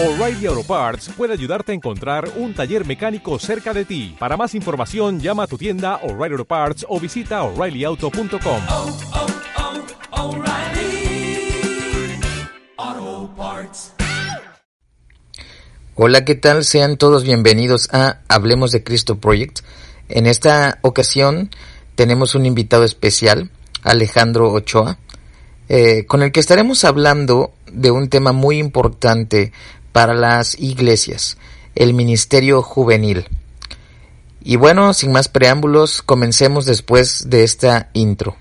O'Reilly Auto Parts puede ayudarte a encontrar un taller mecánico cerca de ti. Para más información, llama a tu tienda O'Reilly Auto Parts o visita oreillyauto.com. oh, oh, O'Reilly Auto Parts. Hola, ¿qué tal? Sean todos bienvenidos a Hablemos de Cristo Project. En esta ocasión tenemos un invitado especial, Alejandro Ochoa, eh, con el que estaremos hablando de un tema muy importante para las iglesias, el ministerio juvenil. Y bueno, sin más preámbulos, comencemos después de esta intro.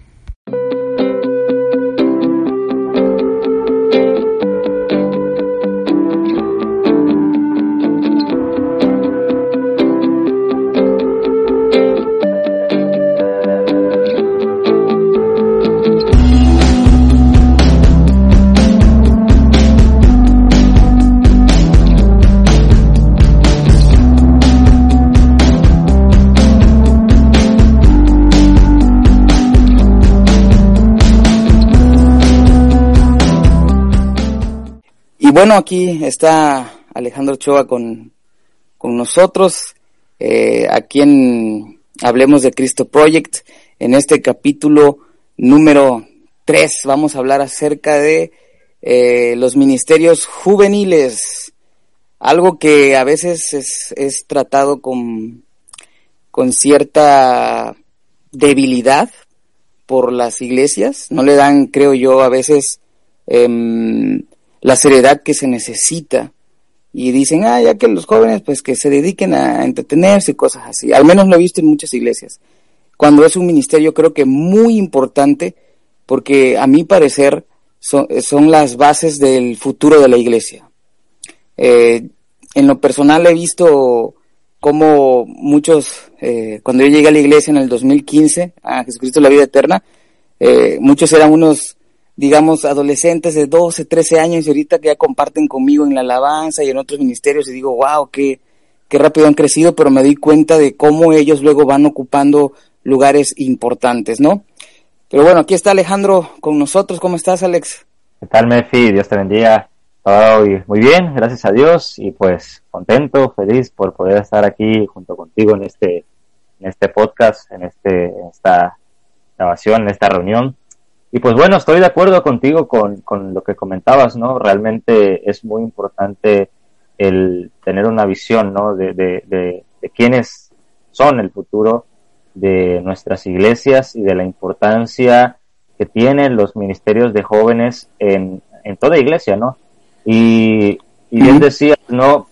Bueno, aquí está Alejandro Ochoa con, con nosotros, eh, aquí en Hablemos de Cristo Project. En este capítulo número 3 vamos a hablar acerca de eh, los ministerios juveniles, algo que a veces es, es tratado con, con cierta debilidad por las iglesias, no le dan, creo yo, a veces em, la seriedad que se necesita y dicen, ah, ya que los jóvenes pues que se dediquen a entretenerse y cosas así. Al menos lo he visto en muchas iglesias. Cuando es un ministerio creo que muy importante porque a mi parecer son, las bases del futuro de la iglesia. Eh, en lo personal he visto cómo muchos, eh, cuando yo llegué a la iglesia en el 2015, a Jesucristo la vida eterna, eh, muchos eran unos digamos, adolescentes de 12, 13 años y ahorita que ya comparten conmigo en la alabanza y en otros ministerios y digo, wow, qué, qué rápido han crecido, pero me di cuenta de cómo ellos luego van ocupando lugares importantes, ¿no? Pero bueno, aquí está Alejandro con nosotros. ¿Cómo estás, Alex? ¿Qué tal, Mefi? Dios te bendiga. Todo muy bien, gracias a Dios y pues contento, feliz por poder estar aquí junto contigo en este, en este podcast, en este, en esta grabación, en esta reunión. Y pues bueno, estoy de acuerdo contigo con, con lo que comentabas, ¿no? Realmente es muy importante el tener una visión, ¿no? De, de, de, de quiénes son el futuro de nuestras iglesias y de la importancia que tienen los ministerios de jóvenes en, en toda iglesia, ¿no? Y, y bien decías, ¿no?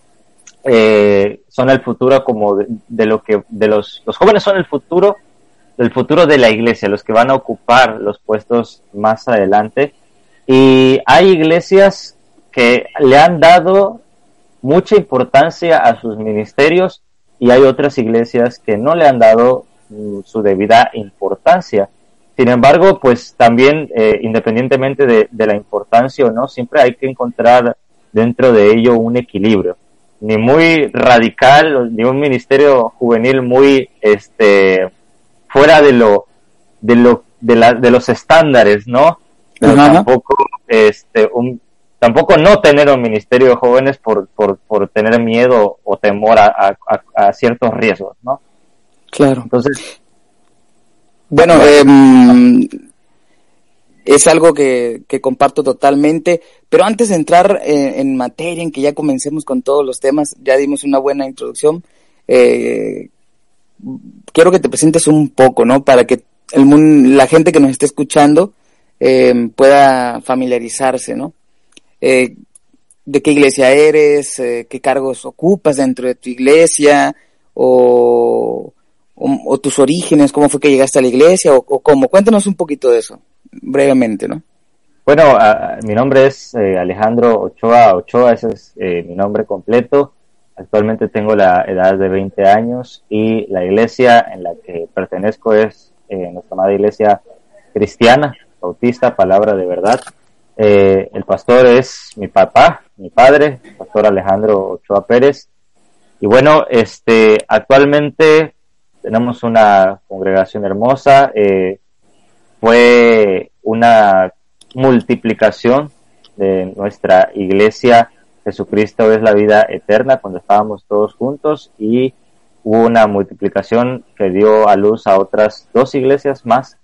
Eh, son el futuro como de, de, lo que, de los, los jóvenes son el futuro el futuro de la iglesia, los que van a ocupar los puestos más adelante. Y hay iglesias que le han dado mucha importancia a sus ministerios y hay otras iglesias que no le han dado mm, su debida importancia. Sin embargo, pues también, eh, independientemente de, de, la importancia o no, siempre hay que encontrar dentro de ello un equilibrio. Ni muy radical, ni un ministerio juvenil muy, este, fuera de lo de lo de, la, de los estándares no pero tampoco este un tampoco no tener un ministerio de jóvenes por, por, por tener miedo o temor a, a, a, ciertos riesgos no claro. Entonces bueno eh, es algo que, que, comparto totalmente, pero antes de entrar en, en, materia, en que ya comencemos con todos los temas, ya dimos una buena introducción, eh, quiero que te presentes un poco, ¿no? Para que el mundo, la gente que nos esté escuchando eh, pueda familiarizarse, ¿no? Eh, ¿De qué iglesia eres? Eh, ¿Qué cargos ocupas dentro de tu iglesia? O, o, o, tus orígenes? ¿Cómo fue que llegaste a la iglesia? ¿O, cómo? Cuéntanos un poquito de eso, brevemente, ¿no? Bueno, uh, mi nombre es eh, Alejandro Ochoa. Ochoa, ese es mi nombre completo. Actualmente tengo la edad de 20 años y la iglesia en la que pertenezco es eh, nuestra amada iglesia cristiana, bautista, palabra de verdad. Eh, el pastor es mi papá, mi padre, pastor Alejandro Ochoa Pérez. Y bueno, este, actualmente tenemos una congregación hermosa. Eh, fue una multiplicación de nuestra iglesia Jesucristo es la vida eterna cuando estábamos todos juntos y hubo una multiplicación que dio a luz a otras dos iglesias más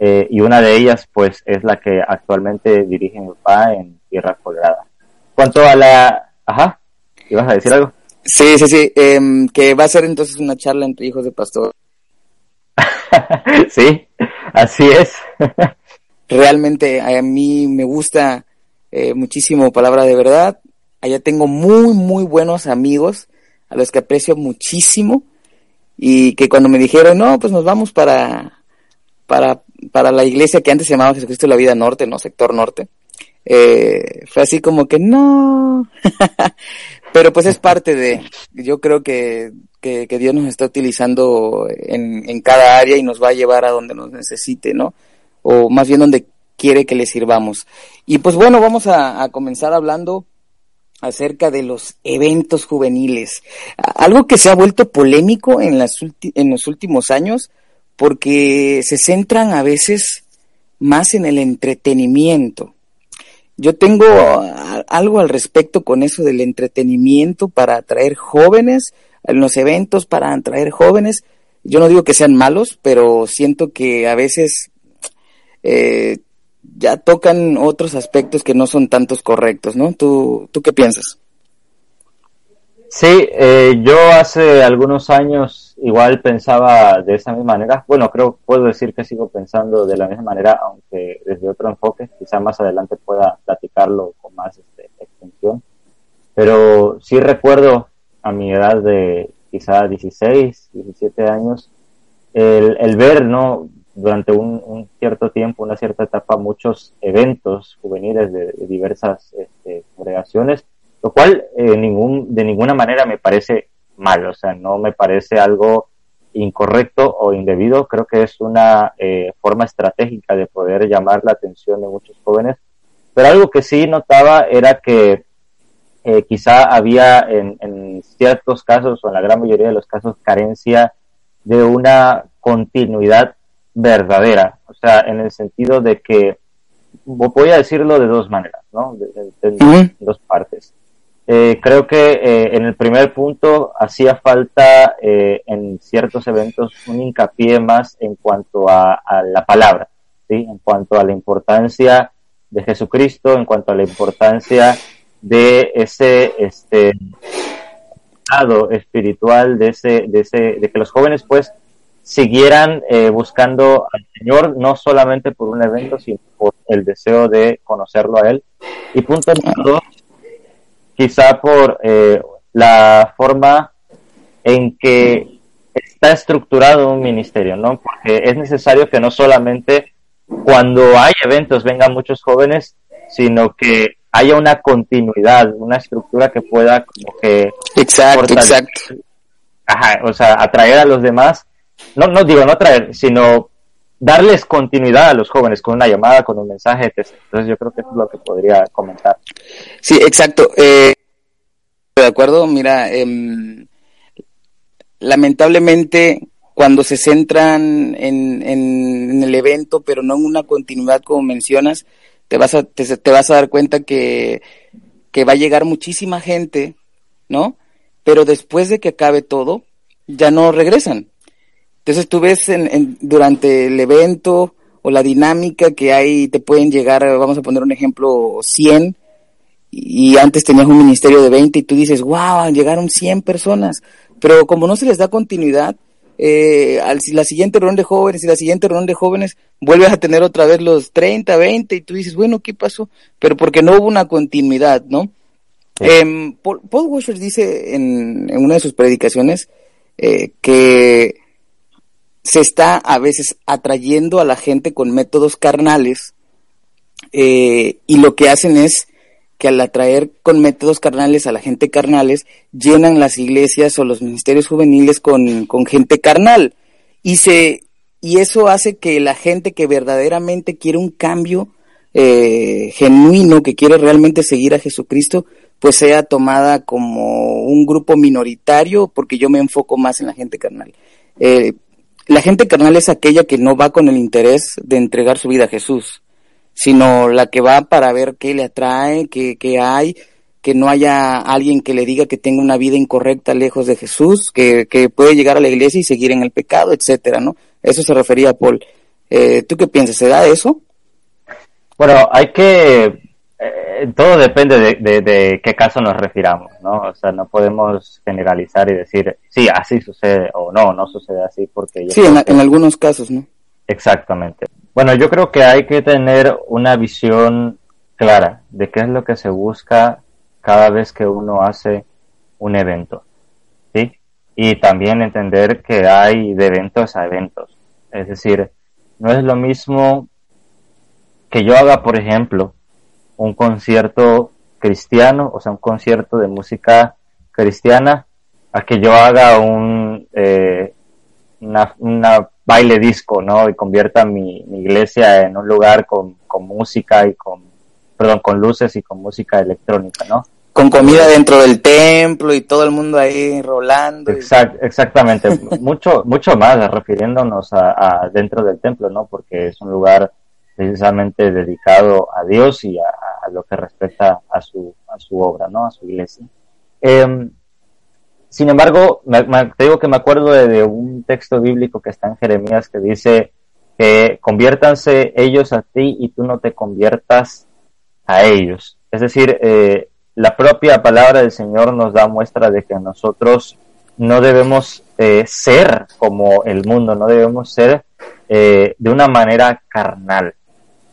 eh, y una de ellas pues es la que actualmente dirige mi papá en Tierra Colorada. Cuanto a la... Ajá, ¿ibas a decir algo? Sí, sí, sí, em, que va a ser entonces una charla entre hijos de pastor. sí, así es. Realmente a mí me gusta eh, muchísimo Palabra de Verdad. Allá tengo muy, muy buenos amigos a los que aprecio muchísimo y que cuando me dijeron, no, pues nos vamos para, para, para la iglesia que antes se llamaba Jesucristo de la Vida Norte, ¿no? Sector Norte. Eh, fue así como que no, pero pues es parte de, yo creo que, que, Dios nos está utilizando en, en, cada área y nos va a llevar a donde nos necesite, ¿no? O más bien donde quiere que le sirvamos. Y pues bueno, vamos a comenzar hablando acerca de los eventos juveniles. Algo que se ha vuelto polémico en, las en los últimos años porque se centran a veces más en el entretenimiento. Yo tengo algo al respecto con eso del entretenimiento para atraer jóvenes, en los eventos para atraer jóvenes. Yo no digo que sean malos, pero siento que a veces eh, ya tocan otros aspectos que no son tantos correctos, ¿no? ¿Tú, tú qué piensas? Sí, eh, yo hace algunos años igual pensaba de esa misma manera. Bueno, creo, puedo decir que sigo pensando de la misma manera, aunque desde otro enfoque. Quizá más adelante pueda platicarlo con más este, extensión. Pero sí recuerdo a mi edad de quizá 16, 17 años, el, el ver, ¿no? Durante un, cierto tiempo, una cierta etapa, muchos eventos juveniles de, diversas este, congregaciones, lo cual eh, ningún, de ninguna manera me parece mal, o sea, no me parece algo incorrecto o indebido, creo que es una eh, forma estratégica de poder llamar la atención de muchos jóvenes, pero algo que sí notaba era que eh, quizá había en ciertos casos o en la gran mayoría de los casos carencia de una continuidad verdadera, o sea, en el sentido de que, voy a decirlo de dos maneras, ¿no? De, de, de -huh. dos partes. Eh, creo que eh, en el primer punto hacía falta eh, en ciertos eventos un hincapié más en cuanto a, a, la palabra, ¿sí? en cuanto a la importancia de Jesucristo, en cuanto a la importancia de ese este lado espiritual, de ese, de ese, de que los jóvenes pues siguieran eh, buscando al Señor, no solamente por un evento, sino por el deseo de conocerlo a Él. Y punto número dos, quizá por eh, la forma en que está estructurado un ministerio, ¿no? Porque es necesario que no solamente cuando hay eventos vengan muchos jóvenes, sino que haya una continuidad, una estructura que pueda como que exacto, exacto. Ajá, o sea, atraer a los demás no, no digo no traer, sino darles continuidad a los jóvenes con una llamada, con un mensaje. Entonces yo creo que eso es lo que podría comentar. Sí, exacto. Eh, de acuerdo, mira, eh, lamentablemente cuando se centran en, en, en, el evento, pero no en una continuidad como mencionas, te vas a, te, te vas a dar cuenta que, que va a llegar muchísima gente, ¿no? Pero después de que acabe todo, ya no regresan entonces tú ves en, en, durante el evento o la dinámica que hay, te pueden llegar, vamos a poner un ejemplo, 100, y antes tenías un ministerio de 20 y tú dices, wow, llegaron 100 personas, pero como no se les da continuidad, eh, al, la siguiente reunión de jóvenes y la siguiente reunión de jóvenes vuelves a tener otra vez los 30, 20 y tú dices, bueno, ¿qué pasó? Pero porque no hubo una continuidad, ¿no? Sí. Eh, Paul, Paul, Washer dice en, en, una de sus predicaciones eh, que se está a veces atrayendo a la gente con métodos carnales eh, y lo que hacen es que al atraer con métodos carnales a la gente carnales llenan las iglesias o los ministerios juveniles con, con gente carnal. Y se y eso hace que la gente que verdaderamente quiere un cambio eh, genuino que quiere realmente seguir a Jesucristo pues sea tomada como un grupo minoritario porque yo me enfoco más en la gente carnal. Eh, la gente carnal es aquella que no va con el interés de entregar su vida a Jesús, sino la que va para ver qué le atrae, qué, qué hay, que no haya alguien que le diga que tenga una vida incorrecta lejos de Jesús, que, que puede llegar a la iglesia y seguir en el pecado, etcétera, ¿no? Eso se refería a Paul. Eh, ¿Tú qué piensas? ¿Se da eso? Bueno, hay que, eh, todo depende de, de- de qué caso nos refiramos, ¿no? O sea, no podemos generalizar y decir, sí, así sucede, o no, no sucede así, porque Sí, en, que- en algunos casos, ¿no? Exactamente. Bueno, yo creo que hay que tener una visión clara de qué es lo que se busca cada vez que uno hace un evento, ¿sí? Y también entender que hay de eventos a eventos. Es decir, no es lo mismo que yo haga, por ejemplo, un concierto cristiano, o sea, un concierto de música cristiana, a que yo haga un, eh, una, una baile disco, ¿no? Y convierta mi, mi iglesia en un lugar con, con música y con, perdón, con luces y con música electrónica, ¿no? Con comida dentro del templo y todo el mundo ahí rolando. y- Exact- exactamente, mucho, mucho más refiriéndonos a, a dentro del templo, ¿no? Porque es un lugar precisamente dedicado a Dios y a, lo que respecta a su, a su obra, ¿no? A su iglesia. Em, sin embargo, me, te digo que me acuerdo de, de un texto bíblico que está en Jeremías que dice que conviértanse ellos a ti y tú no te conviertas a ellos. Es decir, eh, la propia palabra del Señor nos da muestra de que nosotros no debemos eh, ser como el mundo, no debemos ser eh, de una manera carnal.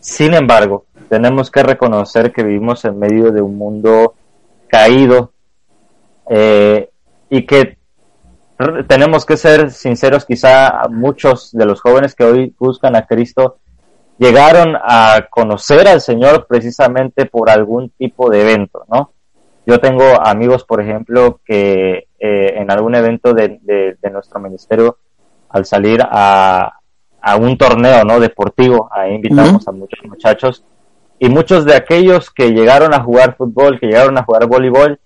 Sin embargo, tenemos que reconocer que vivimos en medio de un mundo caído eh, y que tenemos que ser sinceros, quizá muchos de los jóvenes que hoy buscan a Cristo llegaron a conocer al Señor precisamente por algún tipo de evento, ¿no? Yo tengo amigos, por ejemplo, que eh, en algún evento de nuestro ministerio, al salir a, a un torneo, ¿no? Deportivo, ahí invitamos a muchos muchachos, y muchos de aquellos que llegaron a jugar fútbol, que llegaron a jugar voleibol,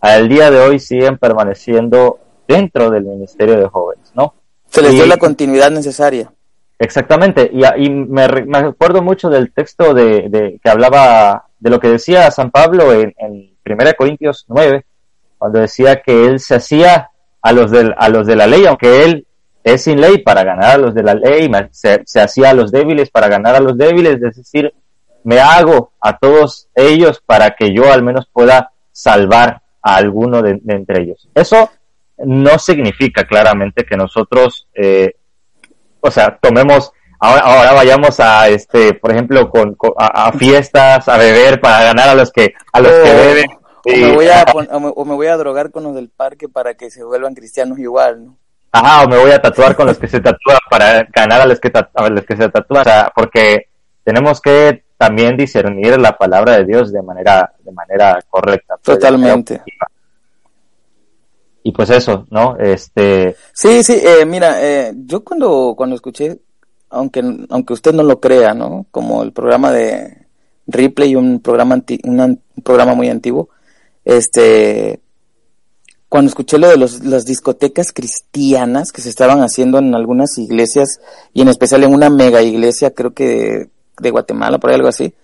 al día de hoy siguen permaneciendo dentro del ministerio de jóvenes, ¿no? Se les dio Y- la continuidad necesaria. Exactamente, y, y me, me acuerdo mucho del texto de, de- que hablaba de lo que decía San Pablo en, en 1 Corintios 9, cuando decía que él se hacía a los, del, a los de la ley, aunque él es sin ley para ganar a los de la ley, se, se hacía a los débiles para ganar a los débiles, es decir, me hago a todos ellos para que yo al menos pueda salvar a alguno de, de entre ellos. Eso no significa claramente que nosotros eh, o sea, tomemos, ahora, ahora vayamos a, este, por ejemplo, con, con- a, a fiestas, a beber para ganar a los que, a los que O- beben. O me, voy a pon- o, me, o me voy a drogar con los del parque para que se vuelvan cristianos igual, ¿no? Ajá, o me voy a tatuar con los que se tatúan para ganar a los que, ta- a los que se tatúan. O sea, porque tenemos que también discernir la palabra de Dios de manera, de manera correcta. pues, manera Totalmente. Y pues eso, ¿no? Este, Sí, sí, eh, mira, eh, yo cuando, cuando escuché, aunque, aunque usted no lo crea, ¿no? Como el programa de Ripley, un programa, anti- un an- un programa muy antiguo, este, cuando escuché lo de los, las discotecas cristianas que se estaban haciendo en algunas iglesias, y en especial en una mega iglesia, creo que de, de Guatemala, por ahí algo así,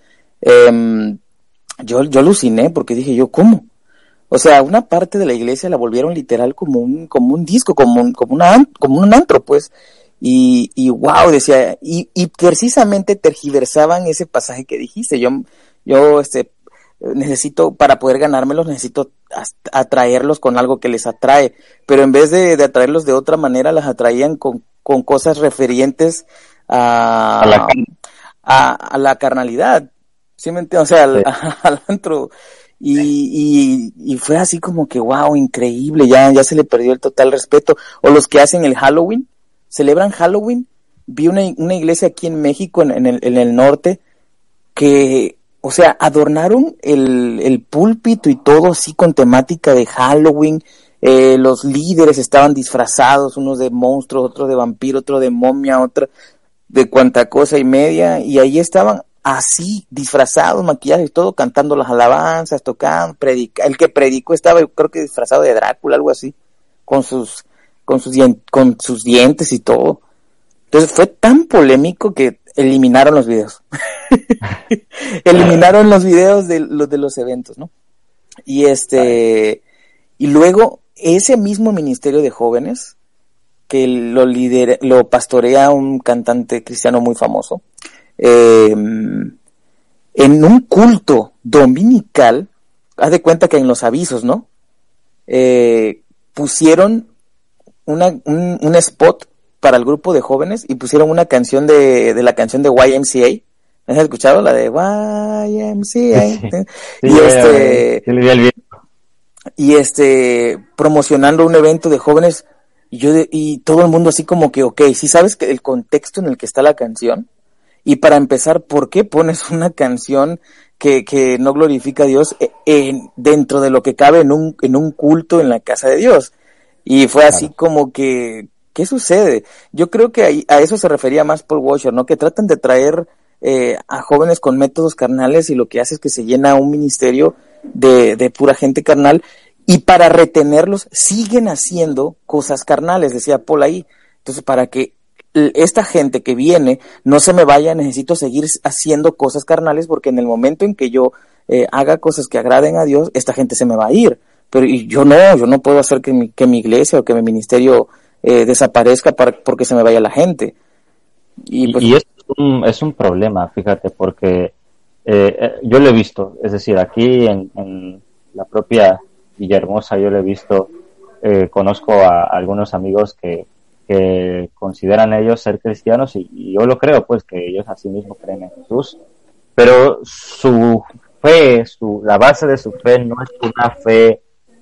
em, yo, yo aluciné porque dije yo, ¿cómo? O sea, una parte de la iglesia la volvieron literal como un, como un disco, como un, como una, como un antro, pues. Y, y wow, decía, y, y precisamente tergiversaban ese pasaje que dijiste. Yo, yo, este, necesito, para poder ganármelos, necesito atraerlos con algo que les atrae. Pero en vez de, de atraerlos de otra manera, las atraían con, con cosas referientes a, A la a, a la carnalidad. ¿Sí me entiendes? O sea, al, Sí. al antro. Y, y, y fue así como que, wow, increíble, ya, ya se le perdió el total respeto. O los que hacen el Halloween, celebran Halloween. Vi una, una iglesia aquí en México, en, en el, en el norte, que, o sea, adornaron el, el púlpito y todo así con temática de Halloween. Eh, los líderes estaban disfrazados, unos de monstruos, otros de vampiro, otro de momia, otra de cuanta cosa y media, y ahí estaban así, disfrazados, maquillados y todo, cantando las alabanzas, tocando, predica, el que predicó estaba, yo creo que disfrazado de Drácula, algo así, con sus, con sus, con sus dientes y todo. Entonces fue tan polémico que eliminaron los videos. eliminaron los videos de los, de los eventos, ¿no? Y este, y luego ese mismo ministerio de jóvenes que lo lidera, lo pastorea un cantante cristiano muy famoso, eh, en un culto dominical, haz de cuenta que en los avisos, ¿no? Eh, pusieron una, un, un spot para el grupo de jóvenes y pusieron una canción de, de la canción de YMCA. ¿Has escuchado? La de YMCA. Sí. y Sí, este, el y este promocionando un evento de jóvenes y yo de- y todo el mundo así como que ok si sabes que el contexto en el que está la canción y para empezar por qué pones una canción que, que no glorifica a Dios e- en, dentro de lo que cabe en un en un culto en la casa de Dios y fue así como que qué sucede yo creo que a eso se refería más Paul Washer no que tratan de traer eh, a jóvenes con métodos carnales y lo que hace es que se llena un ministerio de, de pura gente carnal y para retenerlos siguen haciendo cosas carnales, decía Paul ahí. Entonces, para que esta gente que viene no se me vaya, necesito seguir haciendo cosas carnales porque en el momento en que yo eh, haga cosas que agraden a Dios, esta gente se me va a ir. Pero y yo no, yo no puedo hacer que mi, que mi iglesia o que mi ministerio eh, desaparezca para, porque se me vaya la gente. Y, pues, y es, un, es un problema, fíjate, porque eh, eh, yo lo he visto, es decir, aquí en, en la propia Villahermosa yo lo he visto, eh, conozco a algunos amigos que, que consideran ellos ser cristianos y, y yo lo creo, pues que ellos así mismo creen en Jesús, pero su fe, su, la base de su fe no es una fe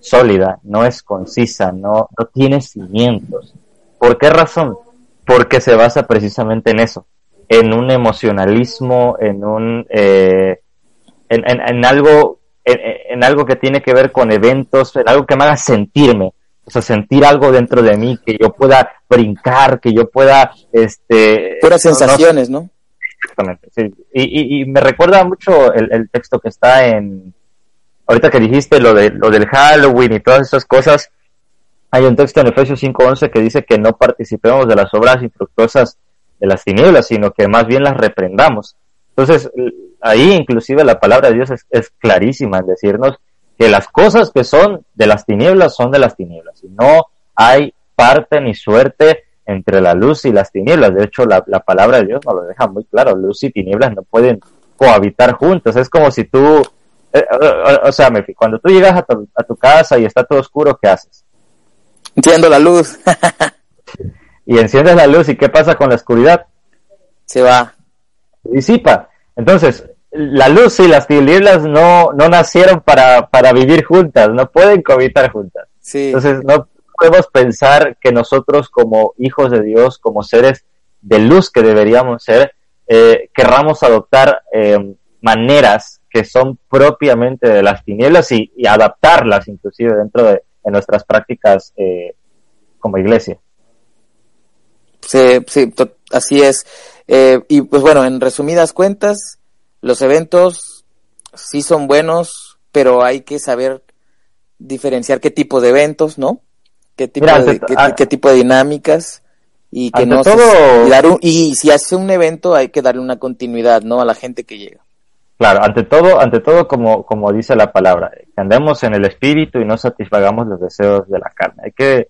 sólida, no es concisa, no, no tiene cimientos. ¿Por qué razón? Porque se basa precisamente en eso, en un emocionalismo, en un, eh, en, en, en algo, en, en algo que tiene que ver con eventos, en algo que me haga sentirme, o sea, sentir algo dentro de mí, que yo pueda brincar, que yo pueda, este, puras no- sensaciones, ¿no? Exactamente, sí. Y, y, y me recuerda mucho el, el texto que está en, ahorita que dijiste lo, de, lo del Halloween y todas esas cosas, hay un texto en Efesios 5.11 que dice que no participemos de las obras infructuosas de las tinieblas, sino que más bien las reprendamos. Entonces, ahí inclusive la palabra de Dios es, es clarísima en decirnos que las cosas que son de las tinieblas son de las tinieblas, y no hay parte ni suerte entre la luz y las tinieblas. De hecho, la, la palabra de Dios nos lo deja muy claro, luz y tinieblas no pueden cohabitar juntas. Es como si tú, eh, eh, o sea, cuando tú llegas a tu, a tu casa y está todo oscuro, ¿qué haces? Entiendo la luz, Y enciendes la luz y ¿qué pasa con la oscuridad? se va. Se disipa. Entonces, la luz y las tinieblas no, no nacieron para, para vivir juntas, no pueden cohabitar juntas. Sí. Entonces, no podemos pensar que nosotros como hijos de Dios, como seres de luz que deberíamos ser, eh, querramos adoptar eh, maneras que son propiamente de las tinieblas y, y adaptarlas inclusive dentro de, de nuestras prácticas eh, como iglesia. Sí, sí, así es. Eh, y pues bueno, en resumidas cuentas, los eventos sí son buenos, pero hay que saber diferenciar qué tipo de eventos, ¿no? Qué tipo, Mira, de, qué, ah, qué tipo de dinámicas y que no se- todo- y, dar un- y si hace un evento hay que darle una continuidad, ¿no? A la gente que llega. Claro, ante todo, ante todo como, como dice la palabra, que andemos en el espíritu y no satisfagamos los deseos de la carne. Hay que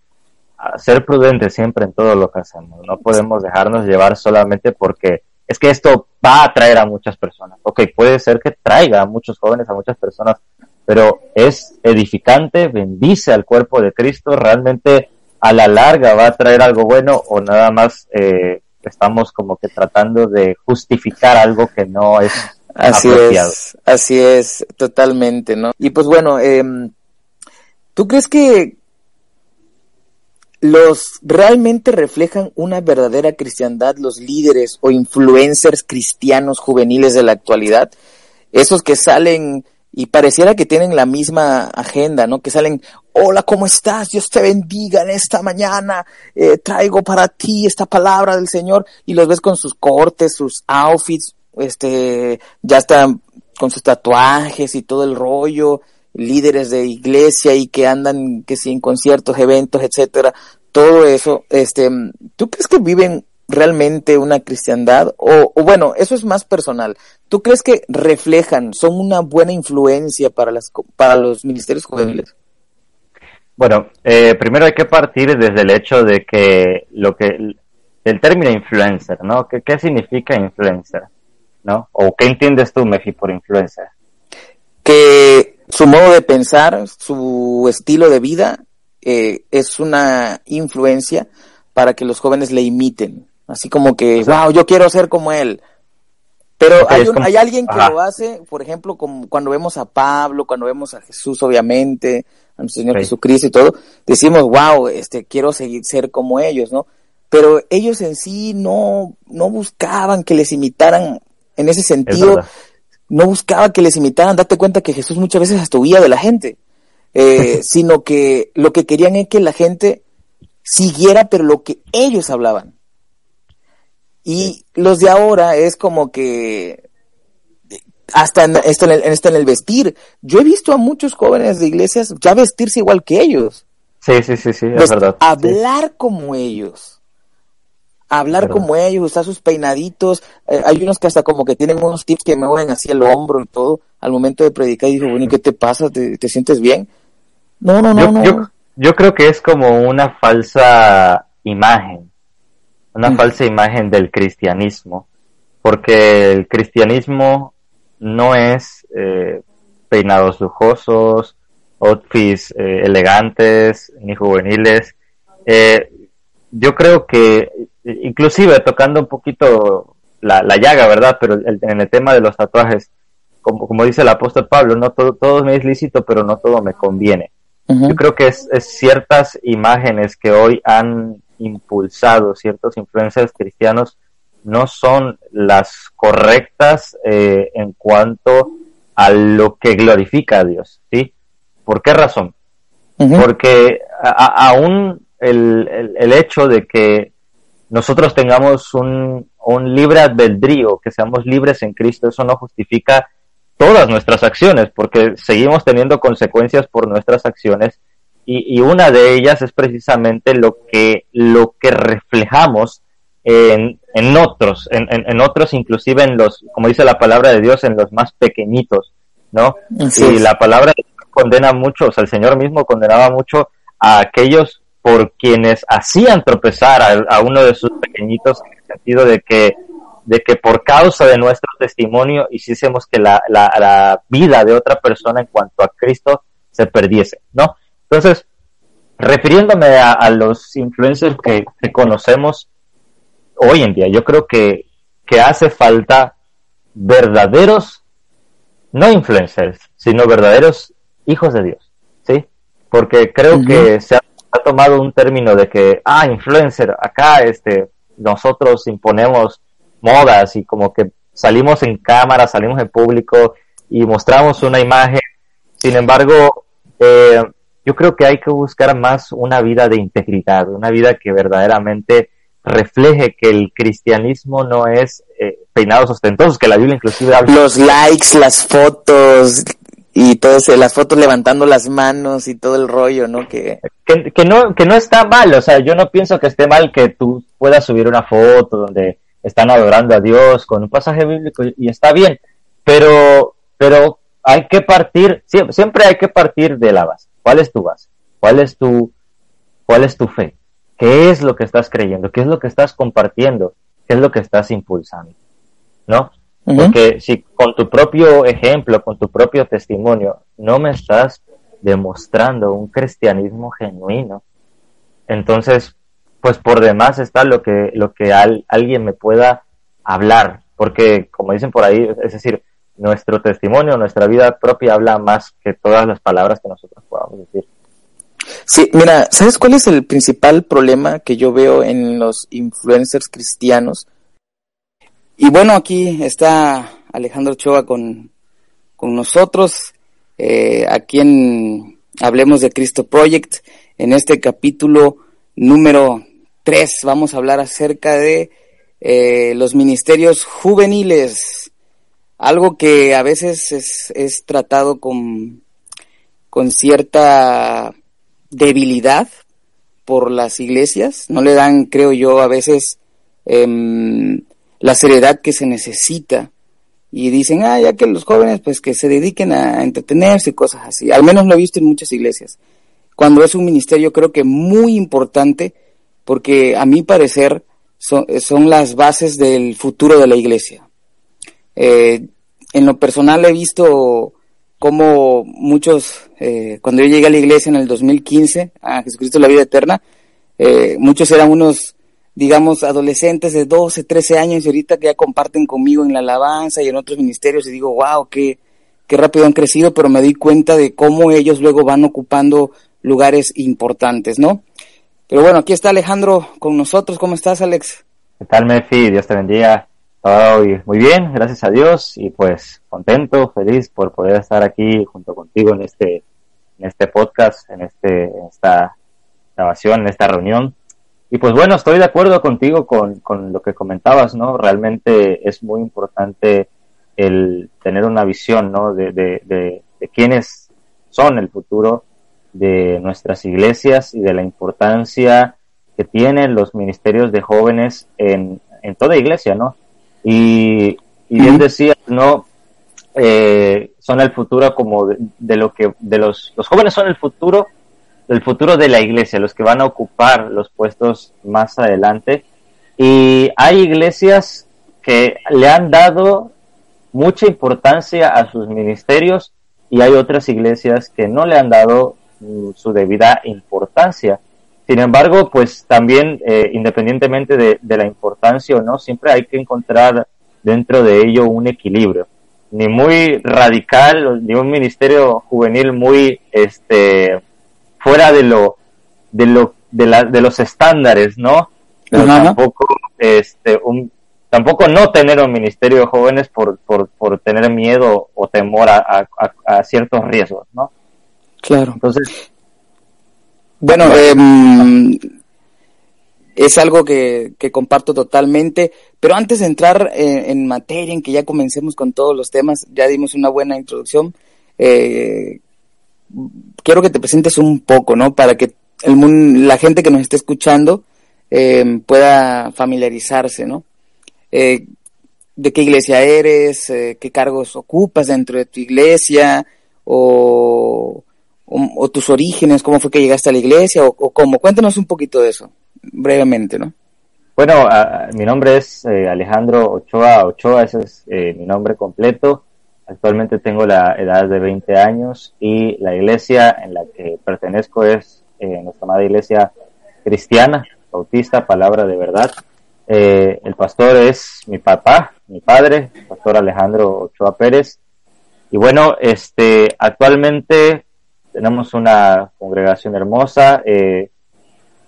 ah, ser prudentes siempre en todo lo que hacemos. No podemos dejarnos llevar solamente porque es que esto va a atraer a muchas personas. Ok, puede ser que traiga a muchos jóvenes, a muchas personas, pero es edificante, bendice al cuerpo de Cristo, realmente a la larga va a traer algo bueno o nada más eh, estamos como que tratando de justificar algo que no es Así apropiado. es, así es, totalmente, ¿no? Y pues bueno, em, ¿tú crees que los realmente reflejan una verdadera cristiandad los líderes o influencers cristianos juveniles de la actualidad? Esos que salen y pareciera que tienen la misma agenda, ¿no? Que salen, hola, ¿cómo estás? Dios te bendiga en esta mañana, eh, traigo para ti esta palabra del Señor y los ves con sus cortes, sus outfits, este, ya están con sus tatuajes y todo el rollo, líderes de iglesia y que andan, que sí, en conciertos, eventos, etcétera, todo eso, este, ¿tú crees que viven realmente una cristiandad? O, o, bueno, eso es más personal. ¿Tú crees que reflejan, son una buena influencia para, las, para los ministerios juveniles? Bueno, eh, primero hay que partir desde el hecho de que lo que el término influencer, ¿no? ¿Qué, qué significa influencer? ¿No? ¿O qué entiendes tú, Mefi, por influencer? Que su modo de pensar, su estilo de vida eh, es una influencia para que los jóvenes le imiten. Así como que, wow, yo quiero ser como él. Pero hay, un- como- hay alguien que Ajá. lo hace, por ejemplo, como cuando vemos a Pablo, cuando vemos a Jesús, obviamente, a nuestro Señor. Jesucristo y todo, decimos, wow, este, quiero seguir, ser como ellos, ¿no? Pero ellos en sí no, no buscaban que les imitaran en ese Es sentido, no buscaba que les imitaran, date cuenta que Jesús muchas veces hasta huía de la gente, eh, sino que lo que querían es que la gente siguiera, pero lo que ellos hablaban. Y los de ahora es como que hasta en, hasta en el, hasta en el vestir. Yo he visto a muchos jóvenes de iglesias ya vestirse igual que ellos. Sí, sí, sí, sí, es Vest- verdad. Sí. Hablar como ellos. Hablar Verdad. como ellos, usar sus peinaditos. Eh, hay unos que hasta como que tienen unos tips que me mueven así el hombro y todo al momento de predicar. Y digo, bueno, ¿y qué te pasa? ¿Te, te sientes bien? No, no, no, yo, no. yo, yo creo que es como una falsa imagen, una Mm. falsa imagen del cristianismo, porque el cristianismo no es eh, peinados lujosos, outfits eh, elegantes ni juveniles. Eh, yo creo que, inclusive tocando un poquito la, la llaga, ¿verdad? Pero el- en el tema de los tatuajes, como, como dice el apóstol Pablo, no todo, todo me es lícito, pero no todo me conviene. Yo creo que es, es ciertas imágenes que hoy han impulsado ciertos influencers cristianos no son las correctas eh, en cuanto a lo que glorifica a Dios, ¿sí? ¿Por qué razón? Porque a- a- aún el, el, el hecho de que nosotros tengamos un, un libre albedrío, que seamos libres en Cristo, eso no justifica todas nuestras acciones, porque seguimos teniendo consecuencias por nuestras acciones y, y una de ellas es precisamente lo que, lo que reflejamos en, en otros, en, en, en otros inclusive en los, como dice la palabra de Dios, en los más pequeñitos, ¿no? Así y es. la palabra de Dios condena mucho, o sea, el Señor mismo condenaba mucho a aquellos por quienes hacían tropezar a, a uno de sus pequeñitos en el sentido de que de que por causa de nuestro testimonio hiciésemos que la, la, la vida de otra persona en cuanto a Cristo se perdiese, ¿no? Entonces, refiriéndome a, a los influencers que, que conocemos hoy en día, yo creo que, que hace falta verdaderos, no influencers, sino verdaderos hijos de Dios, ¿sí? Porque creo que se ha, ha tomado un término de que, ah, influencer, acá este, nosotros imponemos modas y como que salimos en cámara, salimos en público y mostramos una imagen. Sin embargo, eh, yo creo que hay que buscar más una vida de integridad, una vida que verdaderamente refleje que el cristianismo no es eh, peinados ostentosos, que la Biblia inclusive habla Los likes, las fotos y todo eso, las fotos levantando las manos y todo el rollo, ¿no? Que que, no que no está mal, o sea, yo no pienso que esté mal que tú puedas subir una foto donde están adorando a Dios con un pasaje bíblico y, está bien, pero pero hay que partir siempre, siempre hay que partir de la base. ¿Cuál es tu base? ¿Cuál es tu cuál es tu fe? ¿Qué es lo que estás creyendo? ¿Qué es lo que estás compartiendo? ¿Qué es lo que estás impulsando? ¿No? Porque si con tu propio ejemplo, con tu propio testimonio, no me estás demostrando un cristianismo genuino, entonces, pues por demás está lo que, lo que al- alguien me pueda hablar, porque como dicen por ahí, es decir, nuestro testimonio, nuestra vida propia habla más que todas las palabras que nosotros podamos decir. Sí, mira, ¿sabes cuál es el principal problema que yo veo en los influencers cristianos? Y bueno, aquí está Alejandro Ochoa con, con nosotros, eh, aquí en Hablemos de Cristo Project. En este capítulo número 3 vamos a hablar acerca de eh, los ministerios juveniles, algo que a veces es, es tratado con, con cierta debilidad por las iglesias, no le dan, creo yo, a veces em, la seriedad que se necesita y dicen, ah, ya que los jóvenes pues que se dediquen a entretenerse y cosas así. Al menos lo he visto en muchas iglesias. Cuando es un ministerio creo que muy importante porque a mi parecer son, las bases del futuro de la iglesia. Eh, en lo personal he visto como muchos, eh, cuando yo llegué a la iglesia en el 2015, a Jesucristo la vida eterna, eh, muchos eran unos, digamos, adolescentes de 12, 13 años y ahorita que ya comparten conmigo en la alabanza y en otros ministerios y digo, wow, qué, qué rápido han crecido, pero me di cuenta de cómo ellos luego van ocupando lugares importantes, ¿no? Pero bueno, aquí está Alejandro con nosotros. ¿Cómo estás, Alex? ¿Qué tal, Mefi? Dios te bendiga. muy bien, gracias a Dios y pues contento, feliz por poder estar aquí junto contigo en este, en este podcast, en este, en esta grabación, en esta reunión. Y pues bueno, estoy de acuerdo contigo con, con lo que comentabas, ¿no? Realmente es muy importante el tener una visión, ¿no? De, de, de, de quiénes son el futuro de nuestras iglesias y de la importancia que tienen los ministerios de jóvenes en, en toda iglesia, ¿no? Y, y bien decías, ¿no? Eh, son el futuro como de, lo que, de los, los jóvenes son el futuro, el futuro de la iglesia, los que van a ocupar los puestos más adelante. Y hay iglesias que le han dado mucha importancia a sus ministerios y hay otras iglesias que no le han dado mm, su debida importancia. Sin embargo, pues también, eh, independientemente de, de, la importancia o no, siempre hay que encontrar dentro de ello un equilibrio. Ni muy radical, ni un ministerio juvenil muy este fuera de lo de lo de, la, de los estándares, ¿no? Pero tampoco este un tampoco no tener un ministerio de jóvenes por, por, por tener miedo o temor a, a, a ciertos riesgos, ¿no? Claro. Entonces, bueno, eh, es algo que, que, comparto totalmente, pero antes de entrar en, en, materia, en que ya comencemos con todos los temas, ya dimos una buena introducción, eh, quiero que te presentes un poco, ¿no? Para que el, la gente que nos esté escuchando eh, pueda familiarizarse, ¿no? Eh, ¿De qué iglesia eres? Eh, ¿Qué cargos ocupas dentro de tu iglesia? O tus orígenes, cómo fue que llegaste a la iglesia o, cómo. Cuéntanos un poquito de eso, brevemente, ¿no? Bueno, uh, mi nombre es eh, Alejandro Ochoa Ochoa, ese es mi nombre completo. Actualmente tengo la edad de 20 años y la iglesia en la que pertenezco es eh, nuestra amada iglesia cristiana, bautista, palabra de verdad. el pastor es mi papá, mi padre, pastor Alejandro Ochoa Pérez. Y bueno, este, actualmente tenemos una congregación hermosa, eh,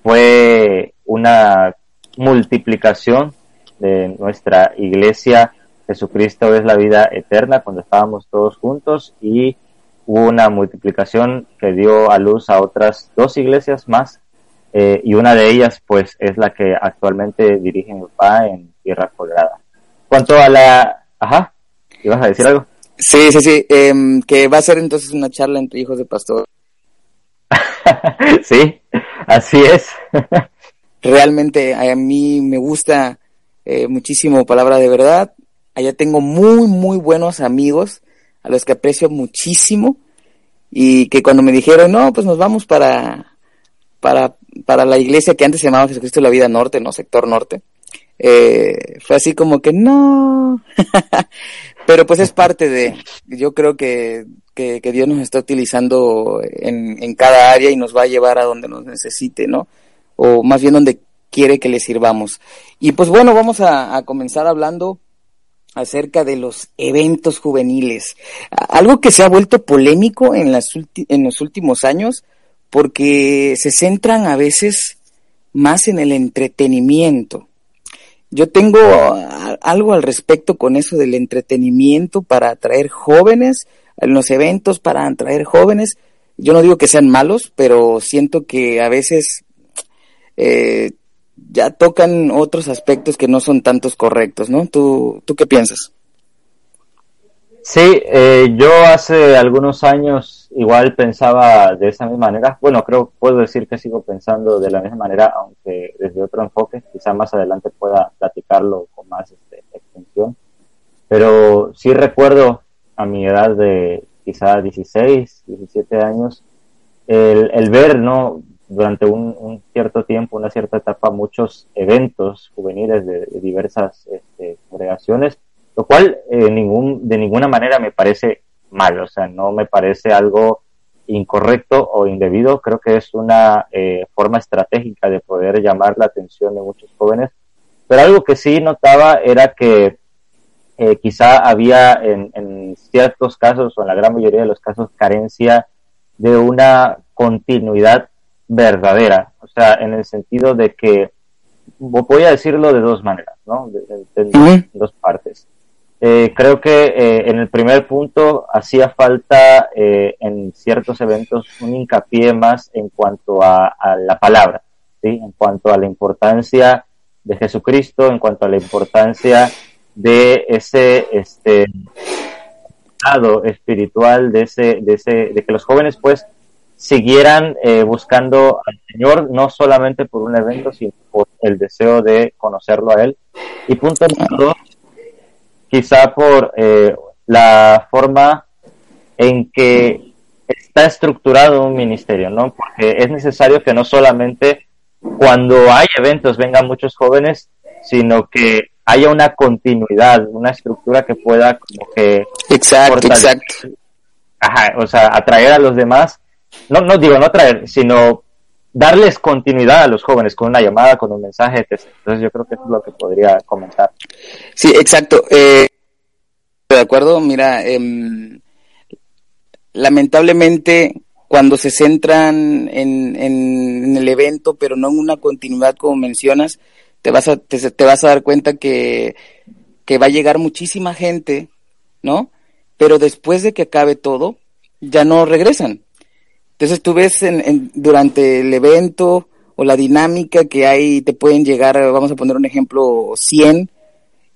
fue una multiplicación de nuestra iglesia, Jesucristo es la vida eterna, cuando estábamos todos juntos y hubo una multiplicación que dio a luz a otras dos iglesias más eh, y una de ellas pues es la que actualmente dirige mi papá en Tierra Colorada. Cuanto a la... Ajá, ¿ibas a decir algo? Sí, sí, sí, eh, que va a ser entonces una charla entre hijos de pastor. sí, así es. Realmente a mí me gusta eh, muchísimo Palabra de Verdad. Allá tengo muy, muy buenos amigos a los que aprecio muchísimo y que cuando me dijeron, no, pues nos vamos para, para, para la iglesia que antes se llamaba Jesucristo de la Vida Norte, no, sector norte, eh, fue así como que no, pero pues es parte de, yo creo que, que, Dios nos está utilizando en, en, cada área y nos va a llevar a donde nos necesite, ¿no? O más bien donde quiere que le sirvamos. Y pues bueno, vamos a comenzar hablando acerca de los eventos juveniles. Algo que se ha vuelto polémico en, las en los últimos años porque se centran a veces más en el entretenimiento. Yo tengo algo al respecto con eso del entretenimiento para atraer jóvenes en los eventos, para atraer jóvenes. Yo no digo que sean malos, pero siento que a veces eh, ya tocan otros aspectos que no son tantos correctos, ¿no? ¿Tú, tú qué piensas? Sí, eh, yo hace algunos años igual pensaba de esa misma manera. Bueno, creo, puedo decir que sigo pensando de la misma manera, aunque desde otro enfoque. Quizá más adelante pueda platicarlo con más este, extensión. Pero sí recuerdo a mi edad de quizá 16, 17 años, el, el ver, ¿no? Durante un, cierto tiempo, una cierta etapa, muchos eventos juveniles de, diversas este, congregaciones, lo cual eh, ningún, de ninguna manera me parece mal, o sea, no me parece algo incorrecto o indebido, creo que es una eh, forma estratégica de poder llamar la atención de muchos jóvenes, pero algo que sí notaba era que eh, quizá había en, ciertos casos o en la gran mayoría de los casos carencia de una continuidad verdadera, o sea, en el sentido de que voy a decirlo de dos maneras, ¿no? De, de, de -huh. dos partes. Eh, creo que eh, en el primer punto hacía falta eh, en ciertos eventos un hincapié más en cuanto a, a, la palabra, ¿sí? en cuanto a la importancia de Jesucristo, en cuanto a la importancia de ese este lado espiritual, de ese, de ese, de que los jóvenes pues siguieran eh, buscando al Señor no solamente por un evento, sino por el deseo de conocerlo a Él. Y punto número dos, quizá por eh, la forma en que está estructurado un ministerio, ¿no? Porque es necesario que no solamente cuando hay eventos vengan muchos jóvenes, sino que haya una continuidad, una estructura que pueda como que exacto, exacto. Ajá, o sea, atraer a los demás, no, no digo no atraer, sino darles continuidad a los jóvenes con una llamada, con un mensaje, etc. Entonces yo creo que eso es lo que podría comentar. Sí, exacto. Eh, de acuerdo, mira, eh, lamentablemente cuando se centran en, en, en, el evento, pero no en una continuidad como mencionas, te vas a, te, te vas a dar cuenta que, que va a llegar muchísima gente, ¿no? Pero después de que acabe todo, ya no regresan. Entonces tú ves en, en, durante el evento o la dinámica que hay, te pueden llegar, vamos a poner un ejemplo, 100,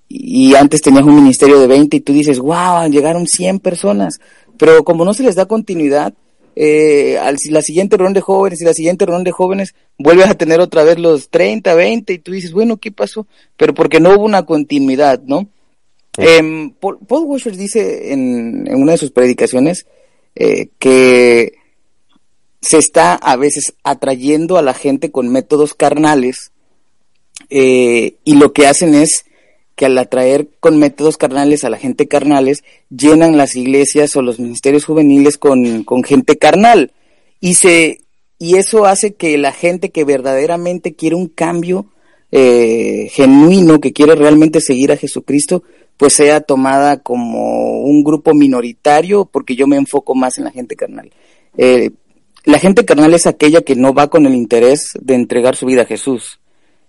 y antes tenías un ministerio de 20 y tú dices, wow, llegaron 100 personas, pero como no se les da continuidad, eh, al, la siguiente reunión de jóvenes y la siguiente reunión de jóvenes vuelves a tener otra vez los 30, 20 y tú dices, bueno, ¿qué pasó? Pero porque no hubo una continuidad, ¿no? Sí. Eh, Paul, Paul, Washer dice en, en, una de sus predicaciones eh, que se está a veces atrayendo a la gente con métodos carnales eh, y lo que hacen es que al atraer con métodos carnales a la gente carnales, llenan las iglesias o los ministerios juveniles con, con gente carnal. Y se, y eso hace que la gente que verdaderamente quiere un cambio eh, genuino, que quiere realmente seguir a Jesucristo, pues sea tomada como un grupo minoritario, porque yo me enfoco más en la gente carnal. Eh, la gente carnal es aquella que no va con el interés de entregar su vida a Jesús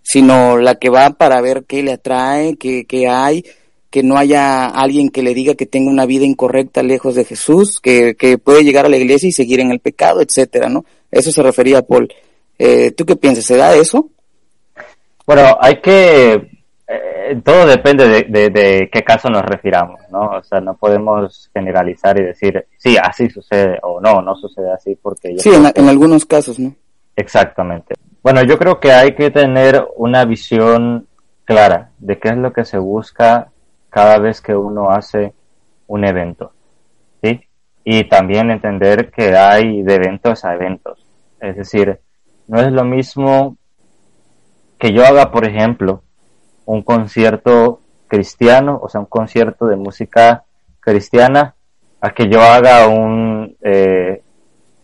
sino la que va para ver qué le atrae, qué, qué hay, que no haya alguien que le diga que tenga una vida incorrecta lejos de Jesús, que, que puede llegar a la iglesia y seguir en el pecado, etcétera, ¿no? Eso se refería a Paul. Eh, ¿Tú qué piensas? ¿Se da eso? Bueno, hay que eh, todo depende de, de, de, qué caso nos refiramos, ¿no? O sea, no podemos generalizar y decir, sí, así sucede o no, no sucede así porque... sí, en, que... en, algunos casos, ¿no? Exactamente. Bueno, yo creo que hay que tener una visión clara de qué es lo que se busca cada vez que uno hace un evento, ¿sí? Y también entender que hay de eventos a eventos. Es decir, no es lo mismo que yo haga, por ejemplo, un concierto cristiano, o sea, un concierto de música cristiana, a que yo haga un, eh,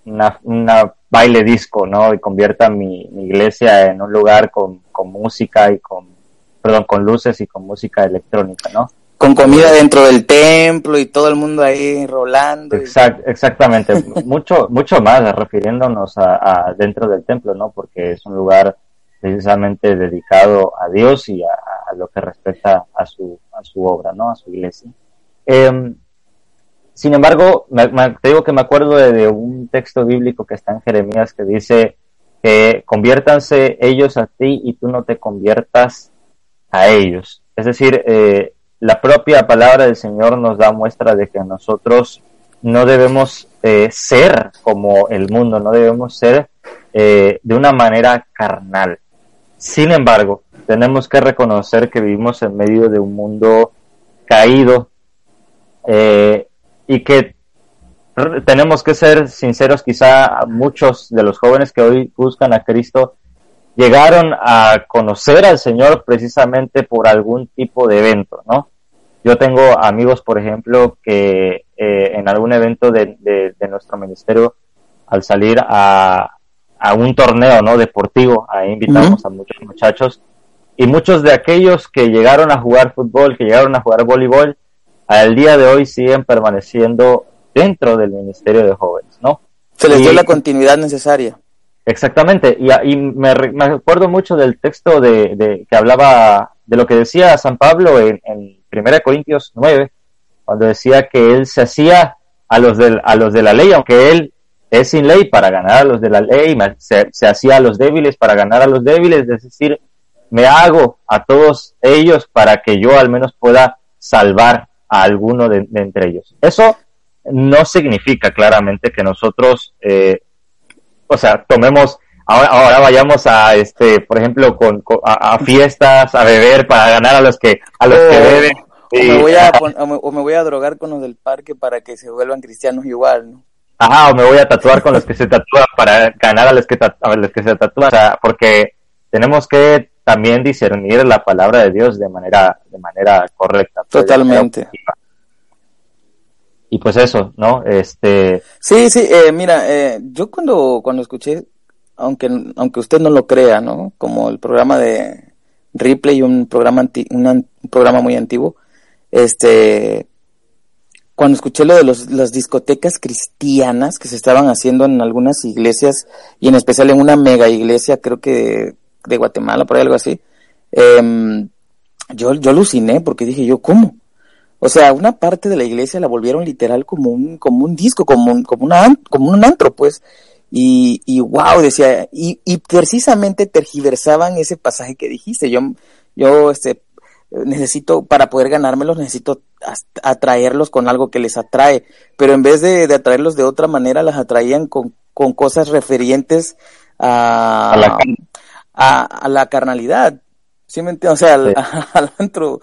una, una baile disco, ¿no? Y convierta mi, mi iglesia en un lugar con, con, música y con, perdón, con luces y con música electrónica, ¿no? Con comida dentro del templo y todo el mundo ahí rolando. Exact, exactamente, mucho, mucho más refiriéndonos a, a, dentro del templo, ¿no? Porque es un lugar precisamente dedicado a Dios y a, lo que respecta a su, a su obra, ¿no? A su iglesia. Eh, sin embargo, me, te digo que me acuerdo de, de, un texto bíblico que está en Jeremías que dice que conviértanse ellos a ti y tú no te conviertas a ellos. Es decir, eh, la propia palabra del Señor nos da muestra de que nosotros no debemos eh, ser como el mundo, no debemos ser eh, de una manera carnal. Sin embargo, tenemos que reconocer que vivimos en medio de un mundo caído eh, y que tenemos que ser sinceros, quizá muchos de los jóvenes que hoy buscan a Cristo llegaron a conocer al Señor precisamente por algún tipo de evento, ¿no? Yo tengo amigos, por ejemplo, que eh, en algún evento de, nuestro ministerio, al salir a, un torneo, ¿no? Deportivo, ahí invitamos a muchos muchachos y muchos de aquellos que llegaron a jugar fútbol, que llegaron a jugar voleibol, al día de hoy siguen permaneciendo dentro del Ministerio de Jóvenes, ¿no? Se les dio la continuidad necesaria. Exactamente, y, me, acuerdo mucho del texto de, que hablaba de lo que decía San Pablo en, en 1 Corintios 9, cuando decía que él se hacía a los, de, a los de la ley, aunque él es sin ley para ganar a los de la ley, se, se hacía a los débiles para ganar a los débiles, es decir, me hago a todos ellos para que yo al menos pueda salvar a alguno de entre ellos. Eso no significa claramente que nosotros, eh, o sea, tomemos, ahora, ahora vayamos a, este, por ejemplo, con, a, fiestas, a beber para ganar a los que, a los que beben. O, me voy a, o me voy a drogar con los del parque para que se vuelvan cristianos igual, ¿no? Ajá, o me voy a tatuar con los que se tatúan para ganar a los que, a los que se tatúan, o sea, porque tenemos que también discernir la palabra de Dios de manera, de manera correcta. Pues, Totalmente y pues eso, ¿no? Este. Sí, sí, eh, mira, eh, yo cuando, cuando escuché, aunque, aunque usted no lo crea, ¿no? Como el programa de Ripley, un programa anti, un programa muy antiguo, este, cuando escuché lo de los, las discotecas cristianas que se estaban haciendo en algunas iglesias y en especial en una mega iglesia, creo que de, Guatemala, por ahí algo así, eh, yo, yo aluciné porque dije yo, ¿cómo? O sea, una parte de la iglesia la volvieron literal como un, como un disco, como un, como una, como un antro, pues. Y, y wow, decía, y, y precisamente tergiversaban ese pasaje que dijiste. Yo, yo, este, necesito, para poder ganármelos, necesito atraerlos con algo que les atrae. Pero en vez de, de atraerlos de otra manera, las atraían con, con cosas referientes a, a, la, carnalidad. ¿Sí me entiendes? O sea, al, al antro.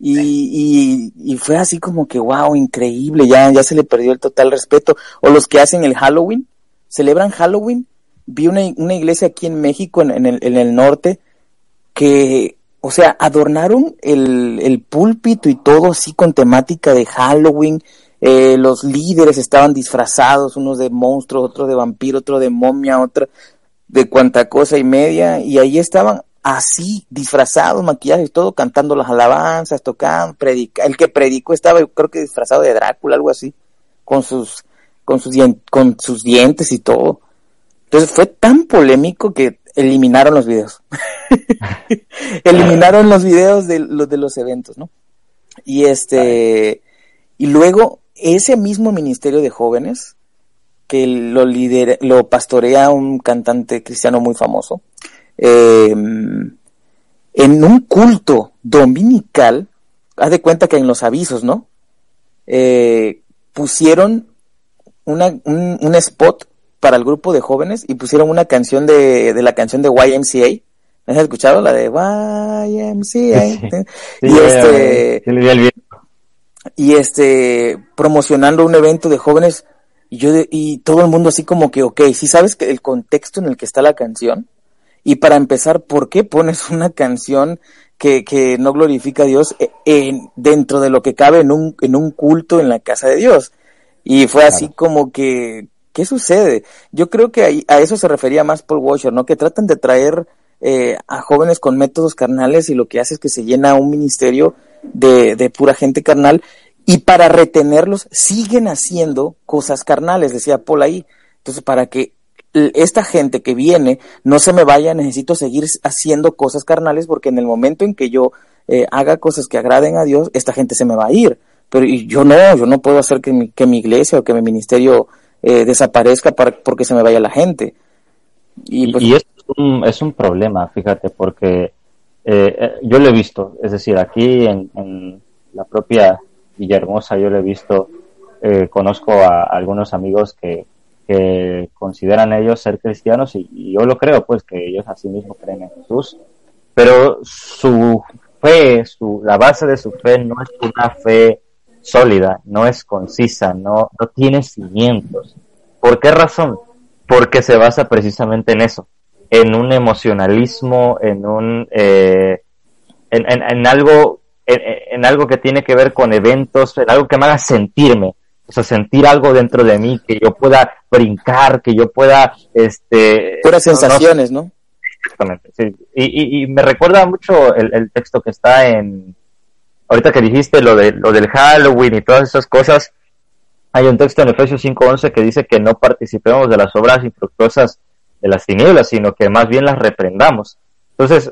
Y, y, fue así como que, wow, increíble, ya, ya se le perdió el total respeto. O los que hacen el Halloween, celebran Halloween. Vi una, una iglesia aquí en México, en, el, en el norte, que, o sea, adornaron el, el púlpito y todo así con temática de Halloween. Eh, los líderes estaban disfrazados, unos de monstruos, otros de vampiro, otro de momia, otra de cuanta cosa y media, y ahí estaban así, disfrazados, maquillajes, todo, cantando las alabanzas, tocando, predica. El que predicó estaba, creo que disfrazado de Drácula, algo así, con sus, con sus, con sus dientes y todo. Entonces fue tan polémico que eliminaron los videos. eliminaron los videos de los, de los eventos, ¿no? Y este, y luego ese mismo ministerio de jóvenes, que lo lidera, lo pastorea un cantante cristiano muy famoso, eh, en un culto dominical, haz de cuenta que en los avisos, ¿no? Eh, pusieron una, un, spot para el grupo de jóvenes y pusieron una canción de, de la canción de YMCA. ¿Has escuchado la de YMCA? y este, y este, promocionando un evento de jóvenes y yo y todo el mundo así como que, ok, si sabes que el contexto en el que está la canción, y para empezar, ¿por qué pones una canción que, que no glorifica a Dios e, en, dentro de lo que cabe en un, en un culto en la casa de Dios? Y fue así como que, ¿qué sucede? Yo creo que a, eso se refería más Paul Washer, ¿no? Que tratan de traer eh, a jóvenes con métodos carnales y lo que hace es que se llena un ministerio de, de pura gente carnal y para retenerlos siguen haciendo cosas carnales, decía Paul ahí. Entonces, para que esta gente que viene no se me vaya, necesito seguir haciendo cosas carnales porque en el momento en que yo eh, haga cosas que agraden a Dios, esta gente se me va a ir. Pero yo no, yo no puedo hacer que mi, que mi iglesia o que mi ministerio eh, desaparezca para, porque se me vaya la gente. Y, pues, es, un, es un problema, fíjate, porque eh, yo lo he visto, es decir, aquí en, en la propia Villahermosa yo lo he visto eh, conozco a algunos amigos que, que consideran ellos ser cristianos y, y yo lo creo, pues que ellos así mismo creen en Jesús, pero su fe, su, la base de su fe no es una fe sólida, no es concisa, no, no tiene cimientos. ¿Por qué razón? Porque se basa precisamente en eso, en un emocionalismo, en un, eh, en, en, en algo, en, en algo que tiene que ver con eventos, en algo que me haga sentirme, o sea, sentir algo dentro de mí, que yo pueda brincar, que yo pueda, este... Puras no- sensaciones, ¿no? Exactamente, sí. Y, y, y me recuerda mucho el, el texto que está en, ahorita que dijiste lo, de, lo del Halloween y todas esas cosas, hay un texto en Efesios 5.11 que dice que no participemos de las obras infructuosas de las tinieblas, sino que más bien las reprendamos. Entonces,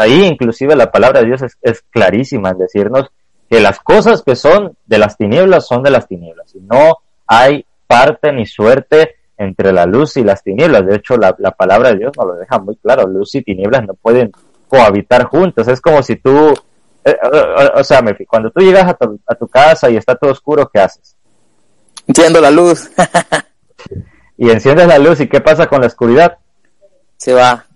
ahí inclusive la palabra de Dios es, es clarísima en decirnos que las cosas que son de las tinieblas son de las tinieblas, y no hay parte ni suerte entre la luz y las tinieblas. De hecho, la, la palabra de Dios nos lo deja muy claro, luz y tinieblas no pueden cohabitar juntas. Es como si tú, eh, eh, o sea, cuando tú llegas a tu, a tu casa y está todo oscuro, ¿qué haces? Entiendo la luz. Y enciendes la luz y ¿qué pasa con la oscuridad? Se va.